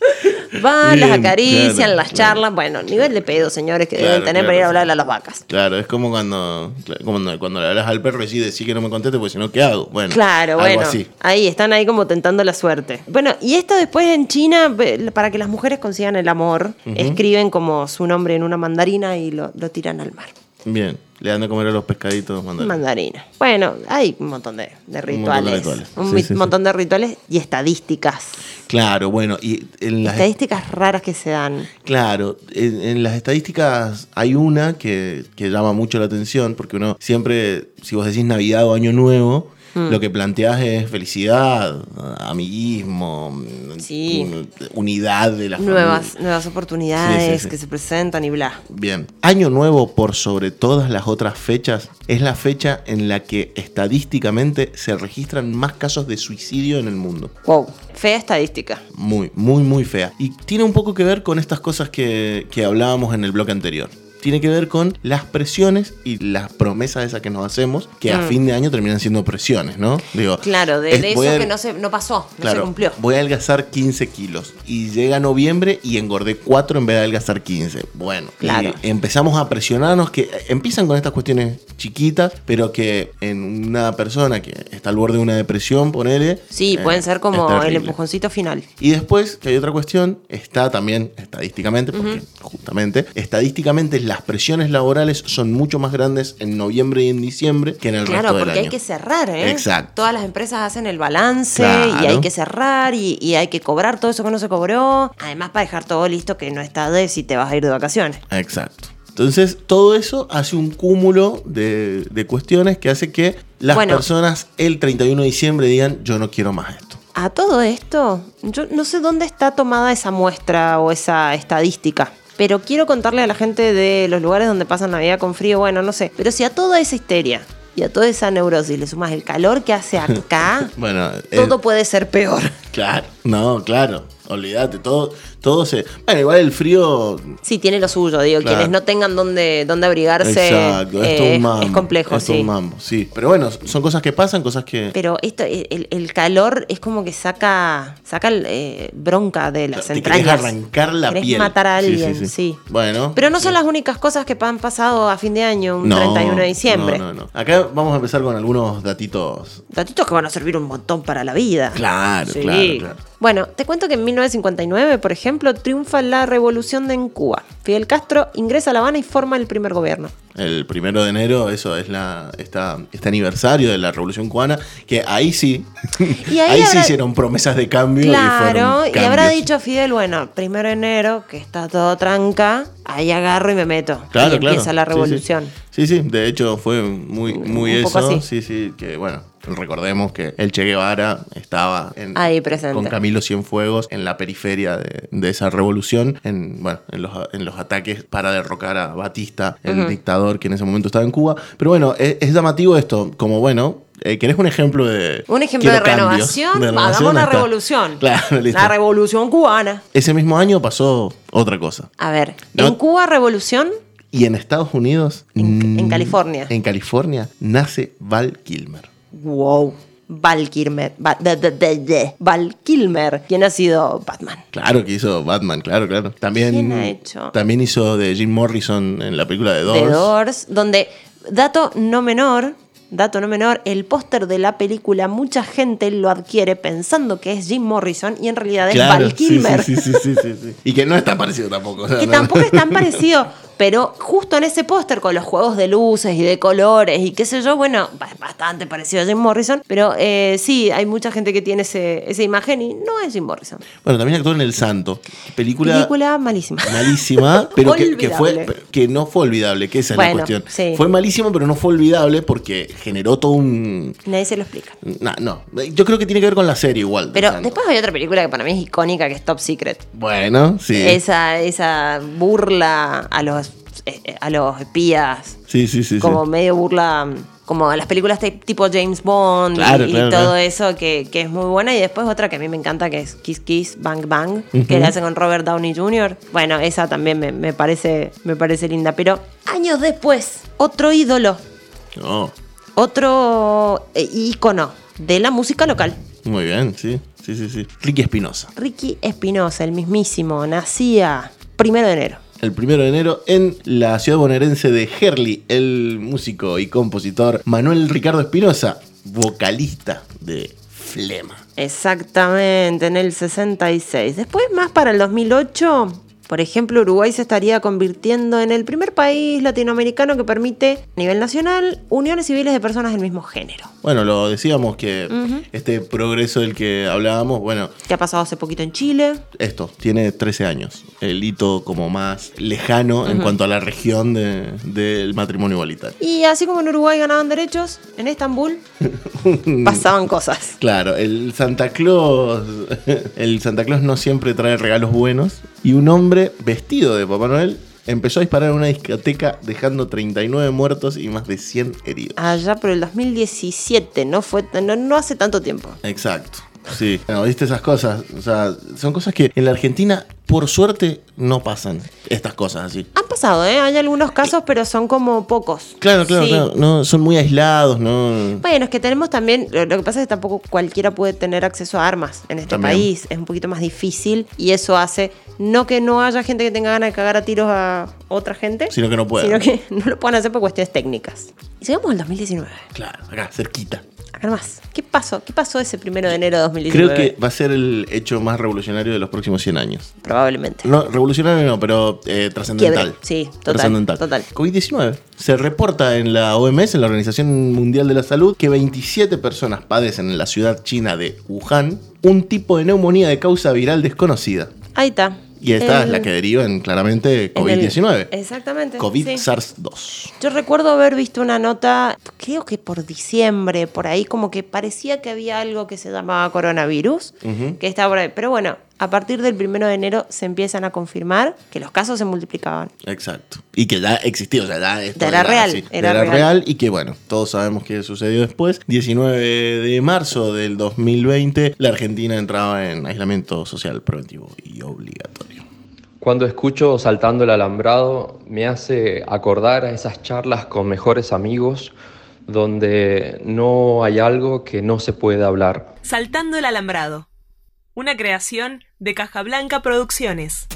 Van, las acarician, claro, las claro. charlan. Bueno, nivel de pedo, señores, que Claro, deben tener para claro, ir a sí. hablarle a las vacas. Claro, es como cuando, cuando, cuando le hablas al perro y decís, decís que no me conteste, porque si no, ¿qué hago? Bueno, Claro, algo bueno. así. Ahí están ahí como tentando la suerte. Bueno, y esto después en China, para que las mujeres consigan el amor, escriben como su nombre en una mandarina y lo, lo tiran al mar. Bien, le dan de comer a los pescaditos mandarina. Mandarina. Bueno, hay un montón de, de Un montón de rituales. Un Sí, sí. montón de rituales y estadísticas. Claro, bueno, y en las, Estadísticas raras que se dan. claro, en, en las estadísticas hay una que, que llama mucho la atención, porque uno siempre, si vos decís Navidad o Año Nuevo, Mm. lo que planteas es felicidad, amiguismo, Sí. unidad de la Nuevas, familia. nuevas oportunidades Sí, sí, sí. que se presentan y bla. Bien. Año Nuevo, por sobre todas las otras fechas, es la fecha en la que estadísticamente se registran más casos de suicidio en el mundo. Wow. Fea estadística. Muy, muy, muy fea. Y tiene un poco que ver con estas cosas que, que hablábamos en el bloque anterior. Tiene que ver con las presiones y las promesas esas que nos hacemos, que a Mm. fin de año terminan siendo presiones, ¿no? Digo, Claro, de, es- de voy eso a- que no, se, no pasó, no Claro, se cumplió. voy a adelgazar 15 kilos y llega noviembre y engordé 4 en vez de adelgazar 15. Bueno, Claro. y empezamos a presionarnos que empiezan con estas cuestiones chiquitas, pero que en una persona que está al borde de una depresión, ponele. Sí, eh, pueden ser como el empujoncito final. Y después, que hay otra cuestión, está también estadísticamente, porque justamente, estadísticamente es las presiones laborales son mucho más grandes en noviembre y en diciembre que en el Claro, resto del porque año. hay que cerrar, ¿eh? Exacto. Todas las empresas hacen el balance Claro. y hay que cerrar y, y hay que cobrar todo eso que no se cobró. Además, para dejar todo listo que no está de si te vas a ir de vacaciones. Exacto. Entonces, todo eso hace un cúmulo de, de cuestiones que hace que las Bueno. personas el 31 de diciembre digan, yo no quiero más esto. A todo esto, yo no sé dónde está tomada esa muestra o esa estadística. Pero quiero contarle a la gente de los lugares donde pasan Navidad con frío, bueno, no sé. Pero si a toda esa histeria y a toda esa neurosis le sumas el calor que hace acá, Bueno, eh, todo puede ser peor. claro, no, claro, olvídate, todo, todo se... Bueno, igual el frío... Sí, tiene lo suyo, digo. Claro. Quienes no tengan dónde, dónde abrigarse Exacto, es eh, un mambo. es complejo, es todo sí. un mambo, sí. Pero bueno, son cosas que pasan, cosas que... Pero esto, el, el calor es como que saca, saca eh, bronca de las te querés entrañas. arrancar la Querés piel. matar a sí, alguien, sí. sí. Bueno. Pero no son las únicas cosas que han pasado a fin de año, un No, 31 de diciembre. No, no, no. Acá vamos a empezar con algunos datitos. Datitos que van a servir un montón para la vida. Claro, claro, claro. Bueno, te cuento que en 1959, por ejemplo, triunfa la revolución en Cuba. Fidel Castro ingresa a La Habana y forma el primer gobierno. El primero de enero, eso es la esta, este aniversario de la Revolución Cubana, que ahí sí, Y ahí ahí, sí hicieron promesas de cambio. Claro, y, habrá dicho Fidel, bueno, primero de enero, que está todo tranca, ahí agarro y me meto. Claro, y empieza claro. la Sí, sí. revolución. Sí, sí, de hecho fue muy, muy Un poco eso. así. Sí, sí, que bueno, recordemos que el Che Guevara estaba en, Ahí presente. con Camilo Cienfuegos en la periferia de, de esa revolución, en, bueno, en los, en los ataques para derrocar a Batista, el dictador que en ese momento estaba en Cuba. Pero bueno, es, es llamativo esto, como bueno, eh, ¿querés un ejemplo de... Un ejemplo de renovación, De hagamos renovación, está. revolución. Claro, listo. La revolución cubana. Ese mismo año pasó otra cosa. A ver, No. en Cuba revolución, Y en Estados Unidos... En- en California. En California nace Val Kilmer. Wow. Val Kilmer. Va- de- de- de- de. Val Kilmer. ¿Quién ha sido Batman? Claro que hizo Batman, claro, claro. También, ¿Quién ha hecho? También hizo de Jim Morrison en la película de Doors. The Doors, donde, dato no menor, dato no menor, el póster de la película mucha gente lo adquiere pensando que es Jim Morrison y en realidad es Claro, Val sí, Kilmer. Sí, sí, sí, sí, sí. Y que no es tan parecido tampoco. o sea, Que no- tampoco es tan parecido, pero justo en ese póster con los juegos de luces y de colores y qué sé yo, bueno, ba- bastante parecido a Jim Morrison, pero eh, sí, hay mucha gente que tiene ese, esa imagen y no es Jim Morrison. Bueno, también actuó en El Santo. Película, Película malísima. malísima, pero que, que fue, Olvidable. que no fue olvidable, que esa es la cuestión. sí. Fue malísimo, pero no fue olvidable porque generó todo un... Nadie se lo explica. No, no, yo creo que tiene que ver con la serie igual. Pero después hay otra película que para mí es icónica, que es Top Secret. Bueno, sí. Esa, esa burla a los, a los espías, Sí, sí, sí. sí. como medio burla, como a las películas tipo James Bond y- Claro, y, claro, todo claro. eso que, que es muy buena. Y después otra que a mí me encanta que es Kiss Kiss Bang Bang, que la hacen con Robert Downey Jr. Bueno, esa también me, me parece, me parece linda. Pero años después, otro ídolo, Oh, otro eh, ícono de la música local. muy bien, sí. Sí, sí, sí. Ricky Espinosa. Ricky Espinosa, el mismísimo, nacía primero de enero. El primero de enero en la ciudad bonaerense de Herli, el músico y compositor Manuel Ricardo Espinosa, vocalista de Flema. Exactamente, en el 66. Después, más para el 2008, por ejemplo, Uruguay se estaría convirtiendo en el primer país latinoamericano que permite, a nivel nacional, uniones civiles de personas del mismo género. Bueno, lo decíamos que este progreso del que hablábamos, bueno, Que ha pasado hace poquito en Chile. esto, tiene 13 años. El hito como más lejano en cuanto a la región de- del matrimonio igualitario. Y así como en Uruguay ganaban derechos, en Estambul pasaban cosas. Claro, el Santa Claus, el Santa Claus no siempre trae regalos buenos y un hombre vestido de Papá Noel empezó a disparar en una discoteca dejando 39 muertos y más de 100 heridos. Allá por el 2017, no fue no, no hace tanto tiempo. Exacto. Sí, bueno, viste esas cosas, o sea, son cosas que en la Argentina por suerte no pasan estas cosas así. Han pasado, ¿eh? Hay algunos casos, pero son como pocos. Claro, claro, Sí. claro, no, son muy aislados, no. Bueno, es que tenemos también, lo, lo que pasa es que tampoco cualquiera puede tener acceso a armas en este También. país, es un poquito más difícil y eso hace no que no haya gente que tenga ganas de cagar a tiros a otra gente, Sino que no pueden. sino que no lo puedan hacer por cuestiones técnicas. Y sigamos al 2019. Claro, acá, cerquita. Acá nomás. ¿Qué pasó? ¿Qué pasó ese primero de enero de 2019? Creo que va a ser el hecho más revolucionario de los próximos 100 años. Probablemente. No, revolucionario no, pero eh, trascendental. Sí, total, Trascendental. total. COVID-19. Se reporta en la OMS, en la Organización Mundial de la Salud, que 27 personas padecen en la ciudad china de Wuhan un tipo de neumonía de causa viral desconocida. Ahí está. Y esta es El- la que deriva en claramente en el- COVID-19. Exactamente. COVID sí. SARS-2. Yo recuerdo haber visto una nota, creo que por diciembre, por ahí, como que parecía que había algo que se llamaba coronavirus, que estaba por ahí. Pero bueno, a partir del primero de enero se empiezan a confirmar que los casos se multiplicaban. Exacto. Y que ya existía, o sea, ya esto era real, así, era era real. real. y que bueno, todos sabemos qué sucedió después. 19 de marzo del 2020, la Argentina entraba en aislamiento social preventivo y obligatorio. Cuando escucho Saltando el Alambrado, me hace acordar a esas charlas con mejores amigos donde no hay algo que no se puede hablar. Saltando el alambrado. Una creación de Caja Blanca Producciones.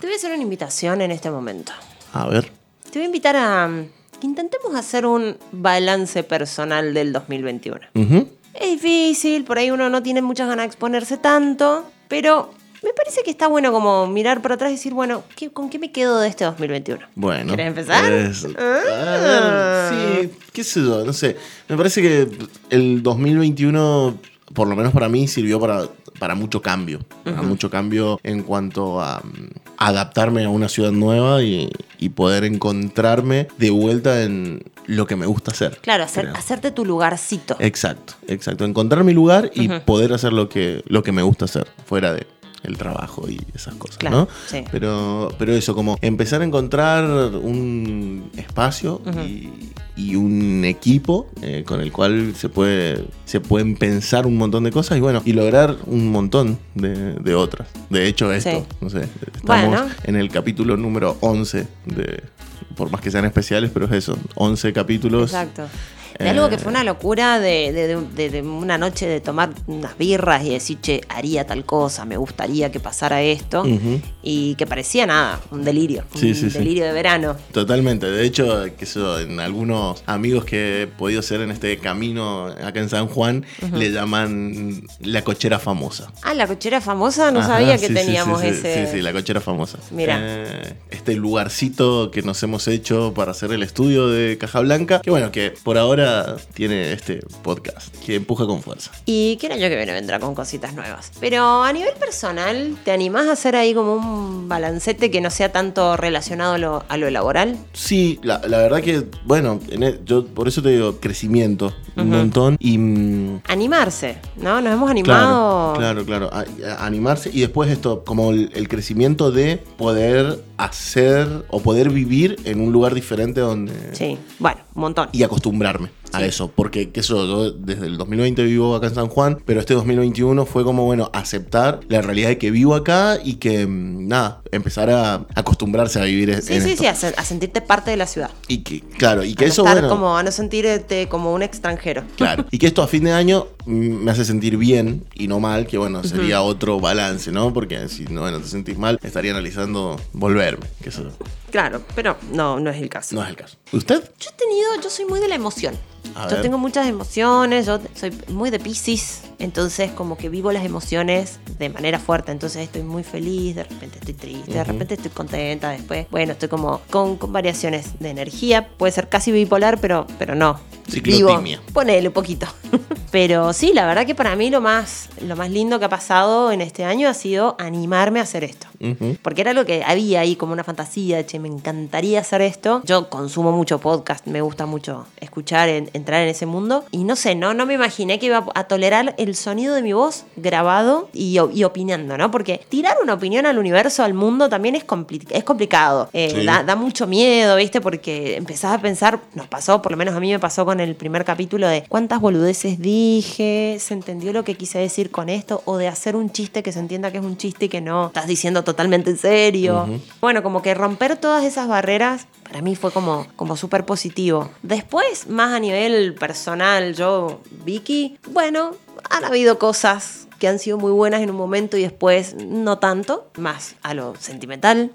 Te voy a hacer una invitación en este momento. A ver. Te voy a invitar a mm, que intentemos hacer un balance personal del 2021. Ujú. Es difícil, por ahí uno no tiene muchas ganas de exponerse tanto, pero me parece que está bueno como mirar para atrás y decir, bueno, ¿qué- ¿con qué me quedo de este 2021? Bueno. ¿Querés empezar? es- Ah. a ver, sí, qué sé yo, no sé. Me parece que el 2021, por lo menos para mí, sirvió para, para mucho cambio. Para mucho cambio en cuanto a mm, adaptarme a una ciudad nueva y, y poder encontrarme de vuelta en lo que me gusta hacer. Claro, hacer- hacerte tu lugarcito. Exacto, exacto. Encontrar mi lugar y poder hacer lo que, lo que me gusta hacer, fuera de el trabajo y esas cosas, Claro, ¿no? sí. Pero, pero eso, como empezar a encontrar un espacio y, y un equipo eh, con el cual se puede se pueden pensar un montón de cosas y bueno, y lograr un montón de, de otras. De hecho, esto, Sí. no sé, estamos Bueno. en el capítulo número 11 de por más que sean especiales, pero es eso, 11 capítulos. Exacto. De algo que Eh, fue una locura de, de- de- de- de una noche de tomar unas birras y decir, che, haría tal cosa, me gustaría que pasara esto. Y que parecía nada, un delirio. Sí, un sí, sí. delirio de verano. Totalmente. De hecho, que eso, en algunos amigos que he podido hacer en este camino acá en San Juan, le llaman la cochera famosa. Ah, la cochera famosa, no Ajá, sabía que teníamos ese. Sí, sí, la cochera famosa. Mira. Eh, este lugarcito que nos hemos hecho para hacer el estudio de Caja Blanca, que bueno, que por ahora tiene este podcast, que empuja con fuerza. Y que el año que viene vendrá con cositas nuevas. Pero a nivel personal, ¿te animás a hacer ahí como un balancete que no sea tanto relacionado a lo, a lo laboral? Sí, la, la verdad que, bueno, en e- yo por eso te digo crecimiento, un montón. Y mm, Animarse, ¿no? Nos hemos animado. Claro, claro, claro. A- a- animarse y después esto, como el, el crecimiento de poder hacer o poder vivir en un lugar diferente donde... Sí, bueno, un montón. Y acostumbrarme a eso, porque que eso, yo desde el 2020 vivo acá en San Juan, pero este 2021 fue como, bueno, aceptar la realidad de que vivo acá y que, mm, nada, empezar a acostumbrarse a vivir en Sí, en sí, esto. sí, a, a sentirte parte de la ciudad. Y que, claro, y que a eso, estar bueno... como, a no sentirte como un extranjero. Claro. Y que esto a fin de año mm, me hace sentir bien y no mal, que bueno, sería otro balance, ¿no? Porque si no, bueno, te sentís mal, estaría analizando volverme, que eso Claro, pero no, no es el caso. no es el caso. ¿Usted? Yo he tenido, yo soy muy de la emoción. A yo ver. tengo muchas emociones, yo soy muy de Pisces, entonces como que vivo las emociones de manera fuerte, entonces estoy muy feliz, de repente estoy triste, de repente estoy contenta, después, bueno, estoy como con, con variaciones de energía, puede ser casi bipolar, pero, pero no. Ciclotimia. Vivo, ponele un poquito. pero sí, la verdad que para mí lo más, lo más lindo que ha pasado en este año ha sido animarme a hacer esto. Ujú. Porque era lo que había ahí como una fantasía, che, me encantaría hacer esto. Yo consumo mucho podcast, me gusta mucho escuchar, en- entrar en ese mundo. Y no sé, no, no me imaginé que iba a tolerar el sonido de mi voz grabado y, y opinando, ¿no? Porque tirar una opinión al universo, al mundo, también es, compli- es complicado. Eh, Sí. da, da mucho miedo, ¿viste? Porque empezás a pensar, nos pasó, por lo menos a mí me pasó con el primer capítulo de cuántas boludeces dije, se entendió lo que quise decir con esto, o de hacer un chiste que se entienda que es un chiste y que no estás diciendo totalmente en serio. Bueno, como que romper todas esas barreras para mí fue como, como súper positivo. Después, más a nivel personal, yo, Vicky, bueno, han habido cosas que han sido muy buenas en un momento y después no tanto, más a lo sentimental.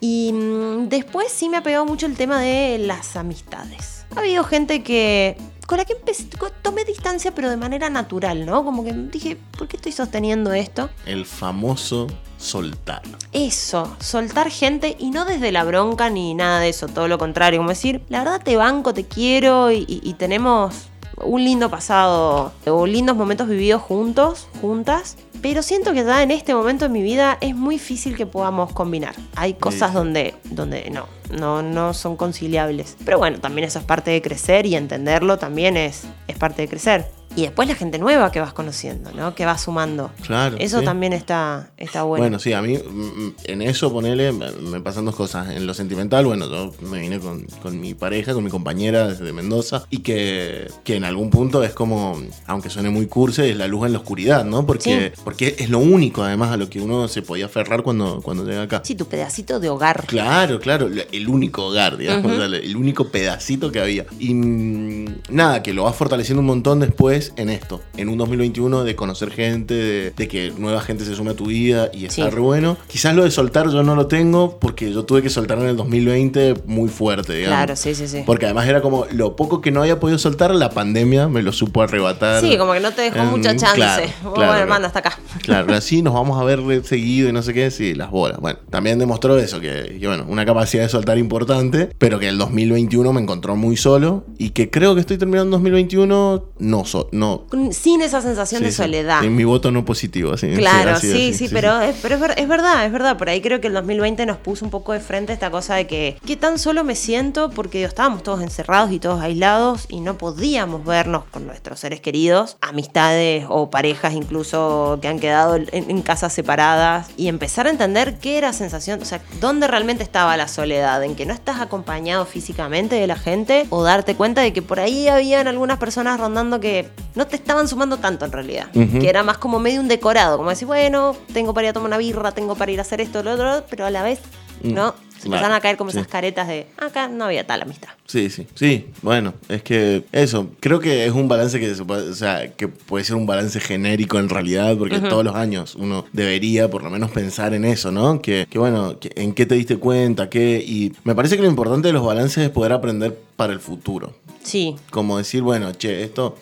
Y mm, después sí me ha pegado mucho el tema de las amistades. Ha habido gente que con la que empecé- tomé distancia, pero de manera natural, ¿no? Como que dije, ¿por qué estoy sosteniendo esto? El famoso soltar. Eso, soltar gente y no desde la bronca ni nada de eso, todo lo contrario, como decir, la verdad te banco, te quiero y, y- y tenemos un lindo pasado o lindos momentos vividos juntos, juntas, pero siento que ya en este momento de mi vida es muy difícil que podamos combinar. Hay cosas sí. donde, donde no, no, no son conciliables. Pero bueno, también eso es parte de crecer y entenderlo también es, es parte de crecer. Y después la gente nueva que vas conociendo, ¿no? Que vas sumando. Claro. Eso sí. también está, está bueno. Bueno, sí, a mí mm, en eso, ponele, me pasan dos cosas. En lo sentimental, bueno, yo me vine con, con mi pareja, con mi compañera desde Mendoza, y que, que en algún punto es como, aunque suene muy curse, es la luz en la oscuridad, ¿no? Porque, porque es lo único, además, a lo que uno se podía aferrar cuando, cuando llega acá. Sí, tu pedacito de hogar. Claro, claro, la- el único hogar, digamos, Ujú. o sea, el único pedacito que había. Y mm, nada, que lo vas fortaleciendo un montón después en esto, en un 2021 de conocer gente, de, de que nueva gente se sume a tu vida y está Sí. re bueno. Quizás lo de soltar yo no lo tengo porque yo tuve que soltar en el 2020 muy fuerte, digamos. Claro, sí, sí, sí. Porque además era como lo poco que no había podido soltar, la pandemia me lo supo arrebatar. Sí, como que no te dejó en- mucha chance. claro, bueno, claro, hermano, claro. hasta acá. Claro, así nos vamos a ver seguido y no sé qué, sí, las bolas. Bueno, también demostró eso, que, que, bueno, una capacidad de soltar importante, pero que el 2021 me encontró muy solo y que creo que estoy terminando 2021 no, so, no. Sin esa sensación sí, de soledad. en mi voto no positivo, así. Claro, así, sí, así, sí, pero, Es, pero es, es verdad, es verdad. Por ahí creo que el 2020 nos puso un poco de frente esta cosa de que, ¿qué tan solo me siento? Porque estábamos todos encerrados y todos aislados y no podíamos vernos con nuestros seres queridos, amistades o parejas incluso que han quedado en, en casas separadas y empezar a entender qué era sensación, o sea, dónde realmente estaba la soledad, en que no estás acompañado físicamente de la gente o darte cuenta de que por ahí habían algunas personas rondando que no te estaban sumando tanto en realidad, que era más como medio un decorado, como decir, bueno, tengo para ir a tomar una birra, tengo para ir a hacer esto, lo otro, pero a la vez, Mm, ¿no? Se empezaron a caer como sí. esas caretas de, acá no había tal amistad. Sí, sí, sí. Bueno, es que eso, creo que es un balance que se puede, o sea, que puede ser un balance genérico en realidad, porque todos los años uno debería por lo menos pensar en eso, ¿no? Que, que bueno, que- en qué te diste cuenta, qué. Y me parece que lo importante de los balances es poder aprender para el futuro. Sí, Como decir, bueno, che, esto,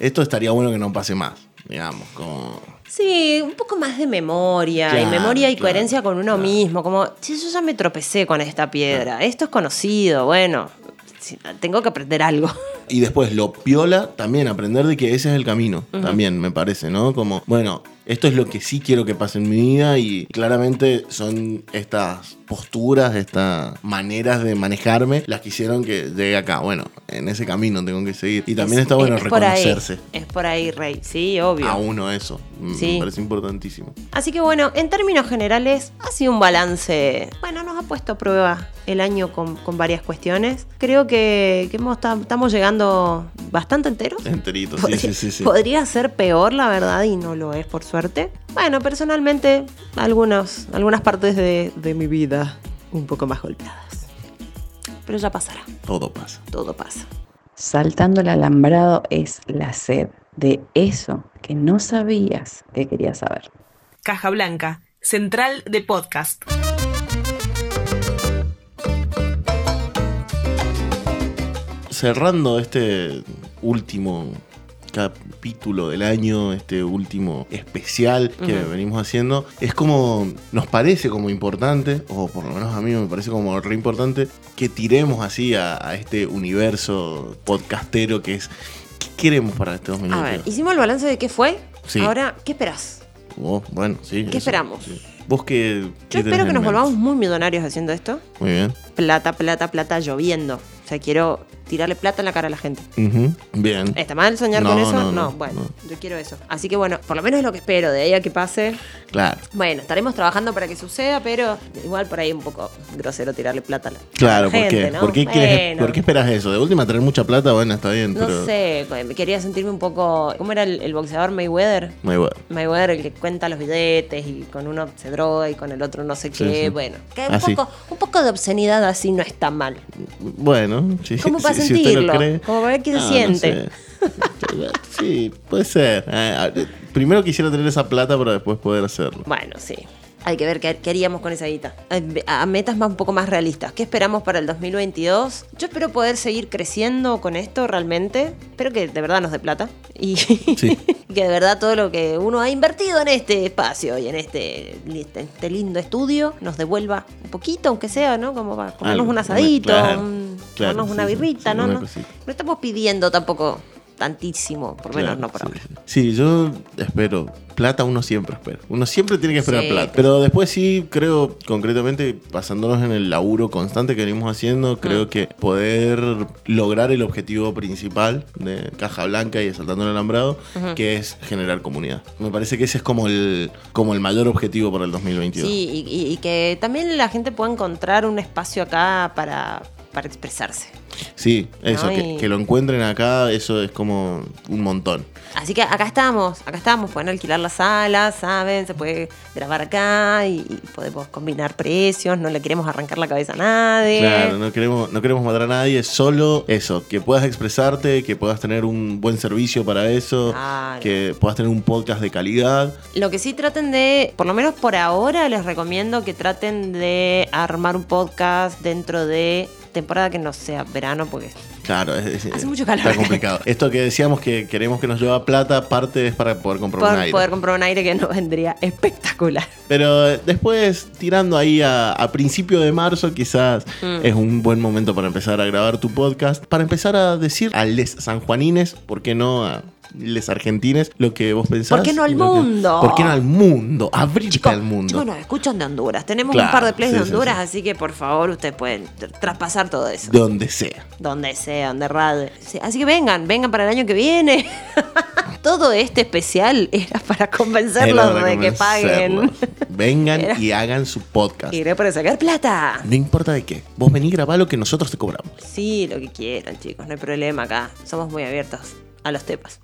esto estaría bueno que no pase más, digamos, como. Sí, un poco más de memoria, y memoria y claro, coherencia con uno claro. mismo, como, si yo ya me tropecé con esta piedra, esto es conocido, bueno, tengo que aprender algo. Y después lo piola, también aprender de que ese es el camino, también me parece, ¿no? Como, bueno, esto es lo que sí quiero que pase en mi vida y claramente son estas posturas, estas maneras de manejarme las que hicieron que llegue acá. Bueno, en ese camino tengo que seguir. Y también Es- está bueno es por ahí, reconocerse Es por ahí, Rey, sí, obvio. a uno eso. Mm, Sí. Me parece importantísimo. Así que bueno, en términos generales, ha sido un balance. Bueno, nos ha puesto a prueba el año con, con varias cuestiones. Creo que, que hemos- tam- estamos llegando bastante enteros. Enterito, sí, sí, sí, sí. podría ser peor, la verdad, y no lo es, por suerte. Bueno, personalmente, algunos, algunas partes de, de mi vida un poco más golpeadas. Pero ya pasará, Todo pasa. todo pasa. Saltando el alambrado es la sed de eso que no sabías que querías saber. Caja Blanca, central de podcast. cerrando este último capítulo del año, este último especial que venimos haciendo, es como, nos parece como importante, o por lo menos a mí me parece como re importante, que tiremos así a, a este universo podcastero que es, ¿qué queremos para este A 2021? ver, hicimos el balance de qué fue. Sí. Ahora, ¿qué esperás? Oh, bueno, sí. ¿Qué esperamos? sí. ¿Vos qué, Yo qué tenés espero que nos mente? volvamos muy millonarios haciendo esto. Muy bien. Plata, plata, plata lloviendo. O sea, quiero tirarle plata en la cara a la gente. Bien. ¿Está mal soñar No, con eso? no, No, no, bueno, no. yo quiero eso. Así que bueno, por lo menos es lo que espero. De ahí a que pase. Claro. Bueno, estaremos trabajando para que suceda, pero igual por ahí un poco grosero tirarle plata a la, a Claro, la ¿por gente, qué? ¿no? ¿Por qué, quieres- Bueno, ¿por qué esperas eso? De última, tener mucha plata, bueno, está bien, No pero... sé, quería sentirme un poco. ¿Cómo era el, el boxeador Mayweather? Bueno. Mayweather, el que cuenta los billetes y con uno se droga y con el otro no sé qué. sí. Bueno, que un, Así. poco, un poco de obscenidad así no está mal. Bueno, sí. ¿Cómo si- si usted lo sentirlo? cree. Como para ver qué se Ah, no siente. sé. sí, puede ser. Eh, primero quisiera tener esa plata para después poder hacerlo. Bueno, sí. Hay que ver qué, qué haríamos con esa guita. A metas más, un poco más realistas. ¿Qué esperamos para el 2022? Yo espero poder seguir creciendo con esto realmente. Espero que de verdad nos dé plata. Y Sí. que de verdad todo lo que uno ha invertido en este espacio y en este, este lindo estudio nos devuelva un poquito, aunque sea, ¿no? Como para comernos Algo, un asadito, claro, un- claro, tomarnos una sí, birrita, sí, ¿no? una No, no estamos pidiendo tampoco tantísimo, por lo menos Claro, no por sí, ahora. sí. Sí, yo espero. Plata uno siempre espera. Uno siempre tiene que esperar Sí. plata. Pero después sí, creo, concretamente, basándonos en el laburo constante que venimos haciendo, creo Mm. que poder lograr el objetivo principal de Caja Blanca y Saltando el Alambrado, que es generar comunidad. Me parece que ese es como el, como el mayor objetivo para el 2022. Sí, y, y- y que también la gente pueda encontrar un espacio acá para, para expresarse. Sí, eso, que, que lo encuentren acá, eso es como un montón. Así que acá estamos, acá estamos, pueden alquilar la sala, ¿saben? Se puede grabar acá y, y podemos combinar precios, no le queremos arrancar la cabeza a nadie. Claro, no queremos, no queremos matar a nadie, solo eso, que puedas expresarte, que puedas tener un buen servicio para eso, Claro. que puedas tener un podcast de calidad. Lo que sí traten de, por lo menos por ahora, les recomiendo que traten de armar un podcast dentro de temporada que no sea verano, porque Claro, es, Hace mucho calor. Está complicado. Esto que decíamos que queremos que nos lleva plata, parte es para poder comprar un aire. poder comprar un aire que nos vendría espectacular. Pero eh, después, tirando ahí a, a principio de marzo, quizás Mm. es un buen momento para empezar a grabar tu podcast. Para empezar a decir a les sanjuanines, ¿por qué no a les argentines? Lo que vos pensás. ¿Por qué no al que- mundo? ¿Por qué no al mundo? Abrirte Chicos, al mundo. nos escuchan de Honduras. Tenemos Claro, un par de plays de sí, Honduras, sí. así que por favor ustedes pueden tr- traspasar todo eso. Donde sea. Donde sea, donde rade. Sí, Así que vengan, vengan para el año que viene. todo este especial era para convencerlos Era de que paguen. Vengan Era- y hagan su podcast. Era para sacar plata. No importa de qué. Vos vení y grabá lo que nosotros te cobramos. Sí, lo que quieran, chicos, no hay problema acá. Somos muy abiertos a los tepas.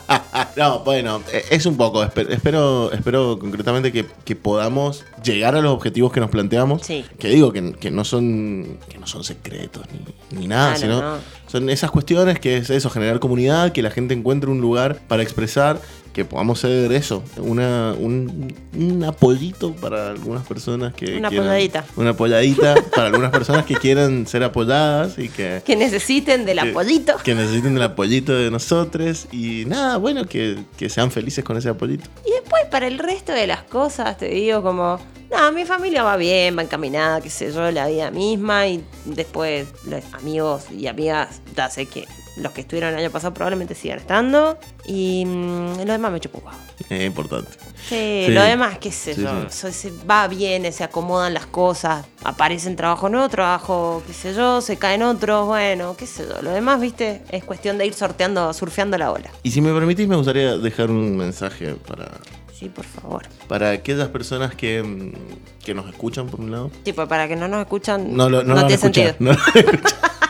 no, bueno, eh, es un poco. espe- Espero, espero concretamente que, que podamos llegar a los objetivos que nos planteamos. Sí. Que digo que, que no son que no son secretos ni, ni nada, Claro, sino no. son esas cuestiones que es eso, generar comunidad, que la gente encuentre un lugar para expresar, que podamos ser eso, una, un, un apoyito para algunas personas que Una quieran- apoyadita. Una apoyadita para algunas personas que quieran ser apoyadas y que Que necesiten del que- apoyito. Que necesiten el apoyito de nosotros. Y nada, bueno, que, que sean felices con ese apoyito. Y después para el resto de las cosas te digo como, no, mi familia va bien, va encaminada, qué sé yo, la vida misma y después los amigos y amigas, ya sé que los que estuvieron el año pasado probablemente sigan estando y mm, lo demás me huevo. Es importante. Sí, Sí. lo demás, qué sé Sí, yo, sí. se va bien, se acomodan las cosas, aparecen trabajo nuevo, trabajo, qué sé yo, se caen otros, bueno, qué sé yo. Lo demás, viste, es cuestión de ir sorteando, surfeando la ola. Y si me permitís, me gustaría dejar un mensaje para, Sí, por favor. para aquellas personas que, mm, que nos escuchan, por un lado. Tipo, para que no nos escuchan, No, lo, no, no, tiene sentido. no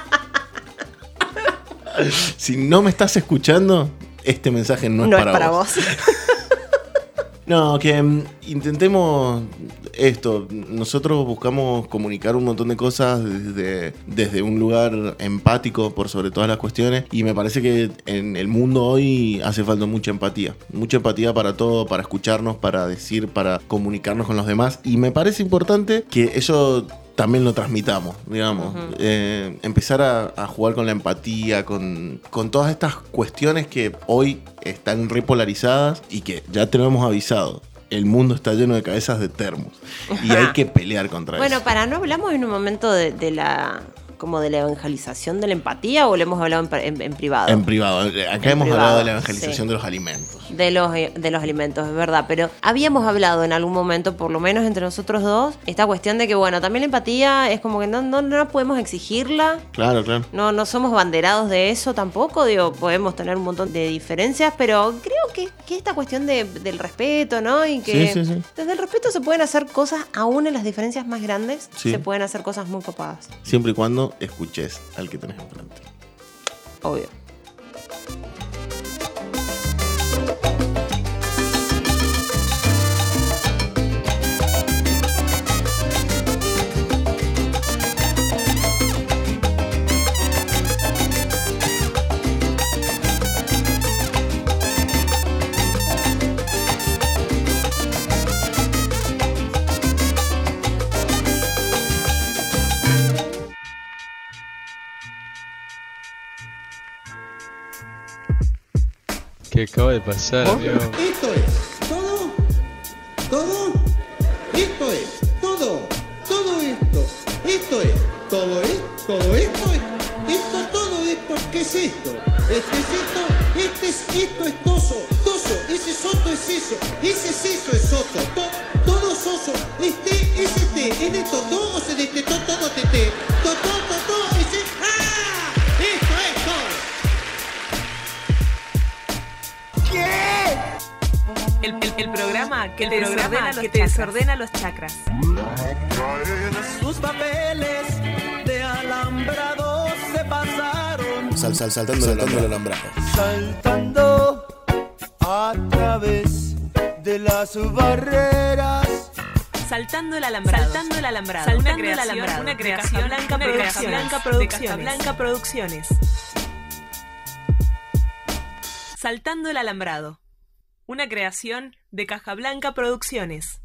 si no me estás escuchando, este mensaje no, No, es para, vos. vos. No, que mm, intentemos esto. Nosotros buscamos comunicar un montón de cosas desde, desde un lugar empático por sobre todas las cuestiones. Y me parece que en el mundo hoy hace falta mucha empatía. Mucha empatía para todo, para escucharnos, para decir, para comunicarnos con los demás. Y me parece importante que eso también lo transmitamos, digamos. Eh, empezar a, a jugar con la empatía, con, con todas estas cuestiones que hoy están repolarizadas y que ya te lo hemos avisado. El mundo está lleno de cabezas de termos y hay que pelear contra Bueno, eso. para, ¿no hablamos en un momento de, de la como de la evangelización de la empatía o lo hemos hablado en, en- en privado? En privado. Acá En hemos privado, hablado de la evangelización sí. de los alimentos. de los, eh, de los alimentos, es verdad. Pero habíamos hablado en algún momento, por lo menos entre nosotros dos, esta cuestión de que, bueno, también la empatía es como que no, no, no podemos exigirla. Claro, claro. No, no somos banderados de eso tampoco, digo, podemos tener un montón de diferencias, pero creo que, que esta cuestión de- del respeto, ¿no? Y que Sí, sí, sí. desde el respeto se pueden hacer cosas, aún en las diferencias más grandes, se pueden hacer cosas muy copadas, Siempre y cuando escuches al que tenés enfrente. obvio. ¿Qué acaba de pasar, desordena, los, chakras. Sus papeles de alambrado se pasaron. Sal, sal, saltando, saltando el alambrado. Saltando a través de las barreras. Saltando el alambrado. Saltando el alambrado. Saltando una creación, el alambrado. Una creación, de Casablanca, Producciones. De Casablanca Producciones. Saltando el alambrado. Una creación de Caja Blanca Producciones.